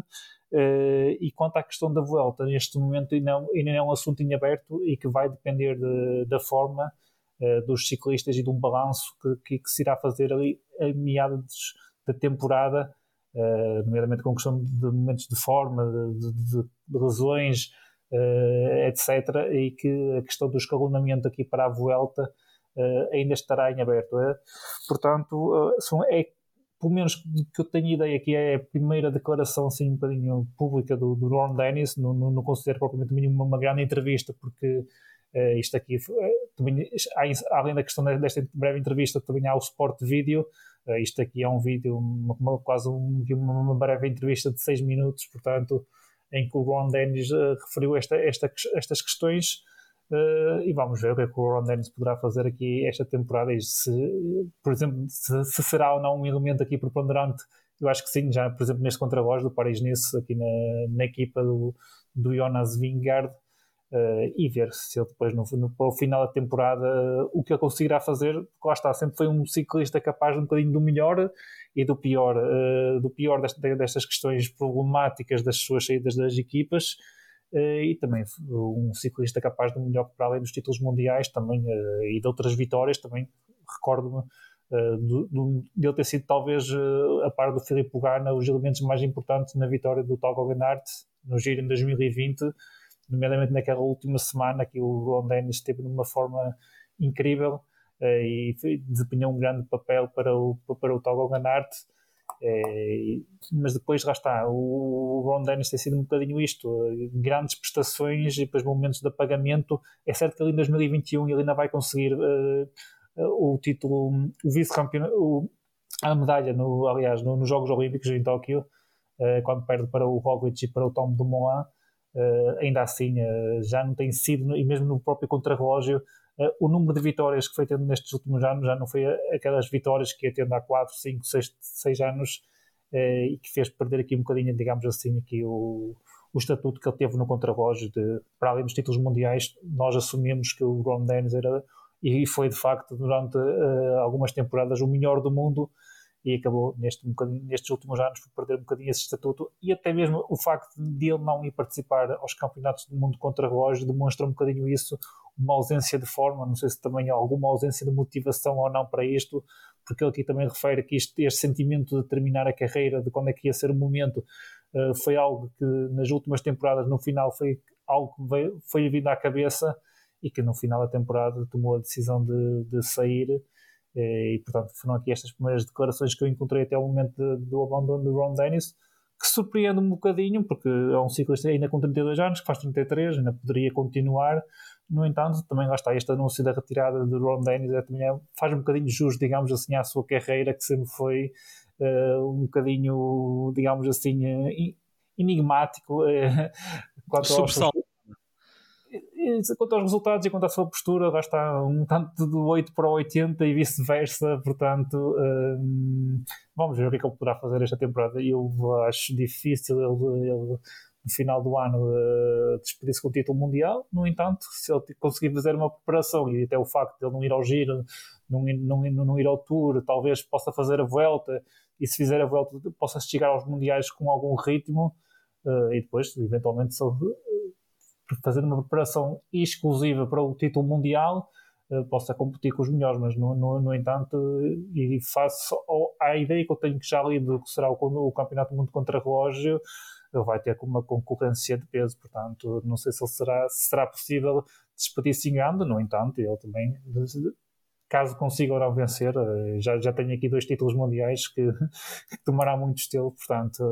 S3: Uh, e quanto à questão da volta, neste momento ainda, ainda é um assunto em aberto e que vai depender de, da forma dos ciclistas e de um balanço que, que, se irá fazer ali a meados da temporada, uh, nomeadamente com questão de momentos de forma, de, de, de lesões, uh, etc. E que a questão do escalonamento aqui para a Vuelta ainda estará em aberto. Portanto, são, é, pelo menos que eu tenho ideia que é a primeira declaração assim, um bocadinho pública do, do Ron Dennis, não, não, não considero propriamente uma, uma grande entrevista, porque Uh, isto aqui, uh, também, há, além da questão desta breve entrevista, também há o suporte vídeo. Uh, isto aqui é um vídeo, uma, uma, quase um, uma, breve entrevista de 6 minutos, portanto, em que o Ron Dennis referiu esta, esta, estas questões. e vamos ver o que é que o Ron Dennis poderá fazer aqui esta temporada. E se, por exemplo, se, se será ou não um elemento aqui preponderante eu acho que sim, já por exemplo neste contrarrelógio do Paris-Nice aqui na, na equipa do, do Jonas Vingard Uh, e ver se ele depois, no, no, para o final da temporada, uh, o que ele conseguirá fazer. Porque lá está, sempre foi um ciclista capaz de um bocadinho do melhor e do pior, uh, do pior desta, destas questões problemáticas das suas saídas das equipas. e também um ciclista capaz do melhor para além dos títulos mundiais também, e de outras vitórias. Também recordo-me uh, dele ter sido talvez a par do Filipe Garna os elementos mais importantes na vitória do Togo Ganart no Giro em 2020, nomeadamente naquela última semana que o Ron Dennis esteve numa forma incrível uh, e desempenhou um grande papel para o, para o Togo Ganart. É, mas depois lá está, o Ron Dennis tem sido um bocadinho isto, grandes prestações e depois momentos de apagamento. É certo que ali em 2021 ele ainda vai conseguir uh, o título, o vice-campeão, a medalha, no, aliás, no, nos Jogos Olímpicos em Tóquio, uh, quando perde para o Roglic e para o Tom Dumoulin, ainda assim uh, já não tem sido, e mesmo no próprio contrarrelógio, o número de vitórias que foi tendo nestes últimos anos já não foi aquelas vitórias que ia tendo há 4, 5, 6, 6 anos e que fez perder aqui um bocadinho, digamos assim, aqui o, o estatuto que ele teve no contrarrelógio para além dos títulos mundiais, nós assumimos que o Ron Dennis era e foi de facto durante uh, algumas temporadas o melhor do mundo e acabou neste, nestes últimos anos por perder um bocadinho esse estatuto e até mesmo o facto de ele não ir participar aos campeonatos do mundo contra relógio demonstra um bocadinho isso, uma ausência de forma, não sei se também há alguma ausência de motivação ou não para isto, porque ele aqui também refere que este, este sentimento de terminar a carreira, de quando é que ia ser o momento, uh, foi algo que nas últimas temporadas no final foi algo que veio, foi vindo à cabeça e que no final da temporada tomou a decisão de, de sair. Eh, e, portanto, foram aqui estas primeiras declarações que eu encontrei até o momento de, do abandono do Ron Dennis, que surpreende um bocadinho, porque é um ciclista ainda com 32 anos, que faz 33, ainda poderia continuar. No entanto, também lá está, este anúncio da retirada de Ron Dennis é, também é, faz um bocadinho jus, digamos assim, à sua carreira, que sempre foi uh, um bocadinho, digamos assim, uh, enigmático. Uh,
S2: quanto
S3: quanto aos resultados e quanto à sua postura, lá está um tanto do 8 para o 80 e vice-versa. Portanto, um, vamos ver o que é que ele poderá fazer esta temporada. Eu acho difícil ele, ele no final do ano uh, despedir-se com o título mundial. No entanto, se ele conseguir fazer uma preparação e até o facto de ele não ir ao giro, não, não, não ir ao tour, talvez possa fazer a volta e se fizer a volta possa chegar aos mundiais com algum ritmo. Uh, e depois, eventualmente, se ele fazer uma preparação exclusiva para o título mundial, uh, possa competir com os melhores, mas no, no, no entanto, e faço a ideia que eu tenho que já lido que será o, o Campeonato do Mundo contra relógio, ele vai ter uma concorrência de peso, portanto, não sei se, será, se será possível grande, no entanto, ele também, caso consiga ou não vencer, eh, já, já tenho aqui dois títulos mundiais que, que tomará muito estilo, portanto,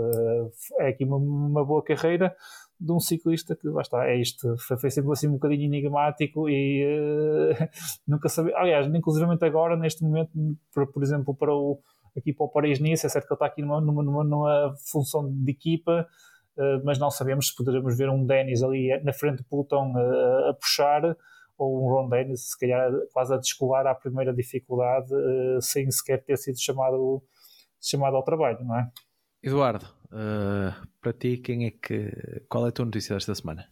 S3: eh, é aqui uma, uma boa carreira, de um ciclista que lá está, é isto, foi, foi sempre assim um bocadinho enigmático e uh, nunca sabia, aliás, inclusivamente agora, neste momento, por, por exemplo, para o, aqui para o Paris-Nice, é certo que ele está aqui numa, numa, numa, função de equipa, uh, mas não sabemos se poderemos ver um Dennis ali na frente do pelotão uh, a puxar, ou um Ron Dennis, se calhar quase a descolar à primeira dificuldade, sem sequer ter sido chamado, chamado ao trabalho, não é?
S2: Eduardo, Uh, para ti, quem é que. Qual é a tua notícia desta semana?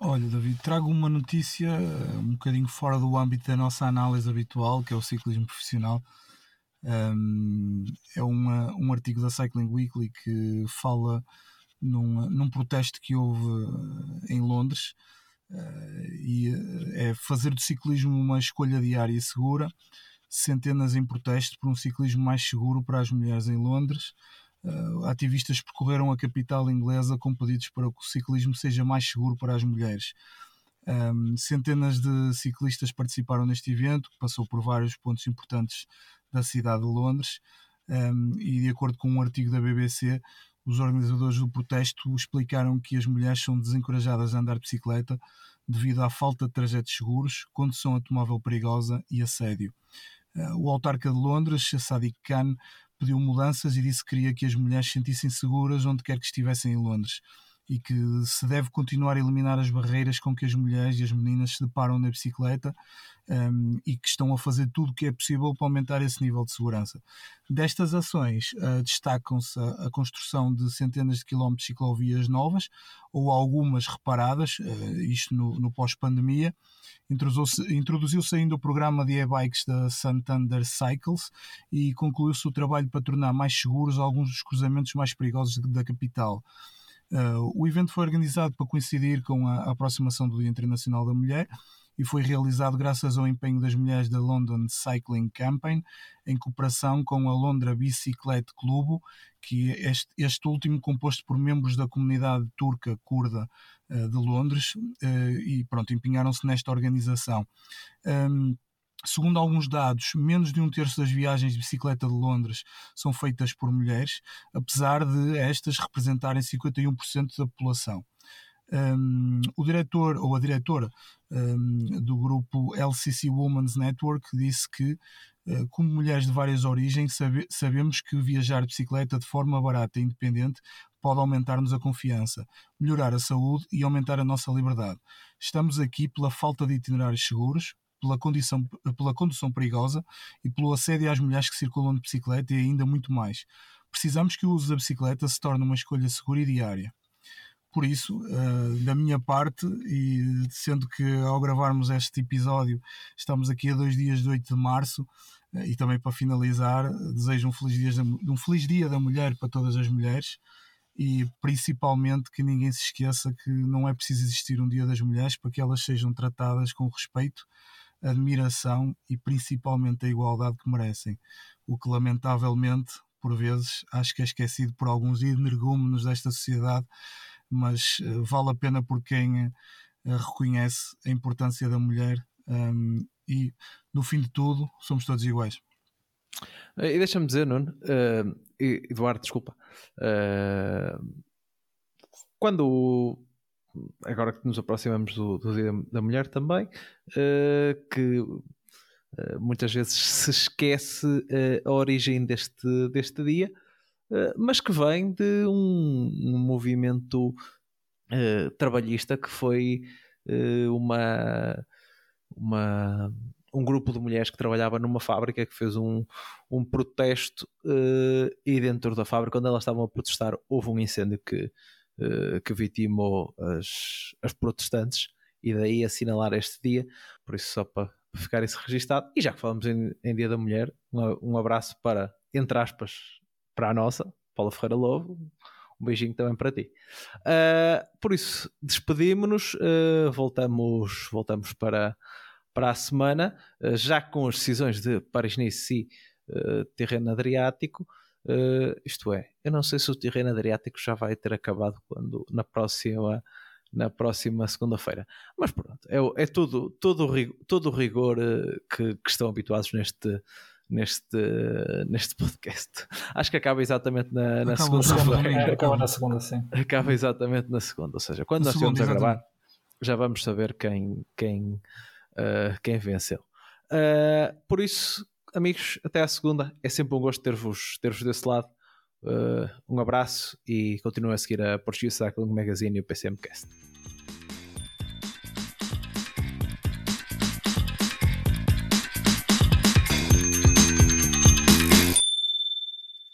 S4: Olha, David, trago uma notícia uh, um bocadinho fora do âmbito da nossa análise habitual, que é o ciclismo profissional. Um, é uma, um artigo da Cycling Weekly que fala num, num protesto que houve uh, em Londres uh, e é fazer do ciclismo uma escolha diária segura. Centenas em protesto por um ciclismo mais seguro para as mulheres em Londres. Uh, ativistas percorreram a capital inglesa com pedidos para que o ciclismo seja mais seguro para as mulheres. Um, centenas de ciclistas participaram neste evento, que passou por vários pontos importantes da cidade de Londres, um, e de acordo com um artigo da BBC, os organizadores do protesto explicaram que as mulheres são desencorajadas a andar de bicicleta devido à falta de trajetos seguros, condução automóvel perigosa e assédio. Uh, o autarca de Londres, Sadiq Khan, pediu mudanças e disse que queria que as mulheres se sentissem seguras onde quer que estivessem em Londres e que se deve continuar a eliminar as barreiras com que as mulheres e as meninas se deparam na bicicleta um, e que estão a fazer tudo o que é possível para aumentar esse nível de segurança. Destas ações uh, destacam-se a, a, construção de centenas de quilómetros de ciclovias novas ou algumas reparadas, uh, isto no, no pós-pandemia. Introduziu-se introduziu ainda o programa de e-bikes da Santander Cycles e concluiu-se o trabalho para tornar mais seguros alguns dos cruzamentos mais perigosos da capital. Uh, o evento foi organizado para coincidir com a, aproximação do Dia Internacional da Mulher e foi realizado graças ao empenho das mulheres da London Cycling Campaign, em cooperação com a Londra Biciclete Clube, que é este, este último composto por membros da comunidade turca curda uh, de Londres, uh, e pronto, empenharam-se nesta organização. Um, Segundo alguns dados, menos de um terço das viagens de bicicleta de Londres são feitas por mulheres, apesar de estas representarem 51% da população. Um, o diretor ou a diretora um, do grupo LCC Women's Network disse que, uh, como mulheres de várias origens, sabe, sabemos que viajar de bicicleta de forma barata e independente pode aumentar-nos a confiança, melhorar a saúde e aumentar a nossa liberdade. Estamos aqui pela falta de itinerários seguros, pela, condição, pela condução perigosa e pelo assédio às mulheres que circulam de bicicleta e ainda muito mais. Precisamos que o uso da bicicleta se torne uma escolha segura e diária. Por isso, uh, da minha parte, e sendo que ao gravarmos este episódio estamos aqui a dois dias de 8 de março, uh, e também para finalizar, desejo um feliz, dia um feliz dia da mulher para todas as mulheres e principalmente que ninguém se esqueça que não é preciso existir um Dia das Mulheres para que elas sejam tratadas com respeito admiração e principalmente a igualdade que merecem, o que lamentavelmente, por vezes, acho que é esquecido por alguns energúmenos desta sociedade, mas uh, vale a pena por quem uh, reconhece a importância da mulher um, e, no fim de tudo, somos todos iguais.
S2: E deixa-me dizer, Nuno, uh, Eduardo, desculpa, quando agora que nos aproximamos do, do Dia da Mulher também, uh, que uh, muitas vezes se esquece uh, a origem deste, deste dia, mas que vem de um, um movimento trabalhista que foi uma, uma, um grupo de mulheres que trabalhava numa fábrica que fez um, um protesto e dentro da fábrica, quando elas estavam a protestar, houve um incêndio que que vitimou as, as protestantes e daí assinalar este dia, por isso só para ficar isso registado. E já que falamos em, em Dia da Mulher, um, um, abraço para, entre aspas, para a nossa, Paula Ferreira Lobo, um beijinho também para ti. Uh, por isso, despedimos-nos, uh, voltamos, voltamos para, para a semana, uh, já com as decisões de Paris-Nice e terreno Adriático. Uh, isto é, eu não sei se o terreno Adriático já vai ter acabado quando na próxima na próxima segunda-feira. Mas pronto, é, é todo, todo, o rigor, todo o rigor uh, que, que, estão habituados neste, neste, neste podcast. Acho que acaba exatamente na, na segunda-feira.
S3: acaba na segunda, sim.
S2: Acaba exatamente na segunda. Ou seja, quando na nós estivermos a gravar, já vamos saber quem, quem, uh, quem venceu. Uh, por isso, amigos, até à segunda. É sempre um gosto ter-vos ter desse lado. Uh, um abraço e continuem a seguir a Portuguese Cycling Magazine e o PCMcast.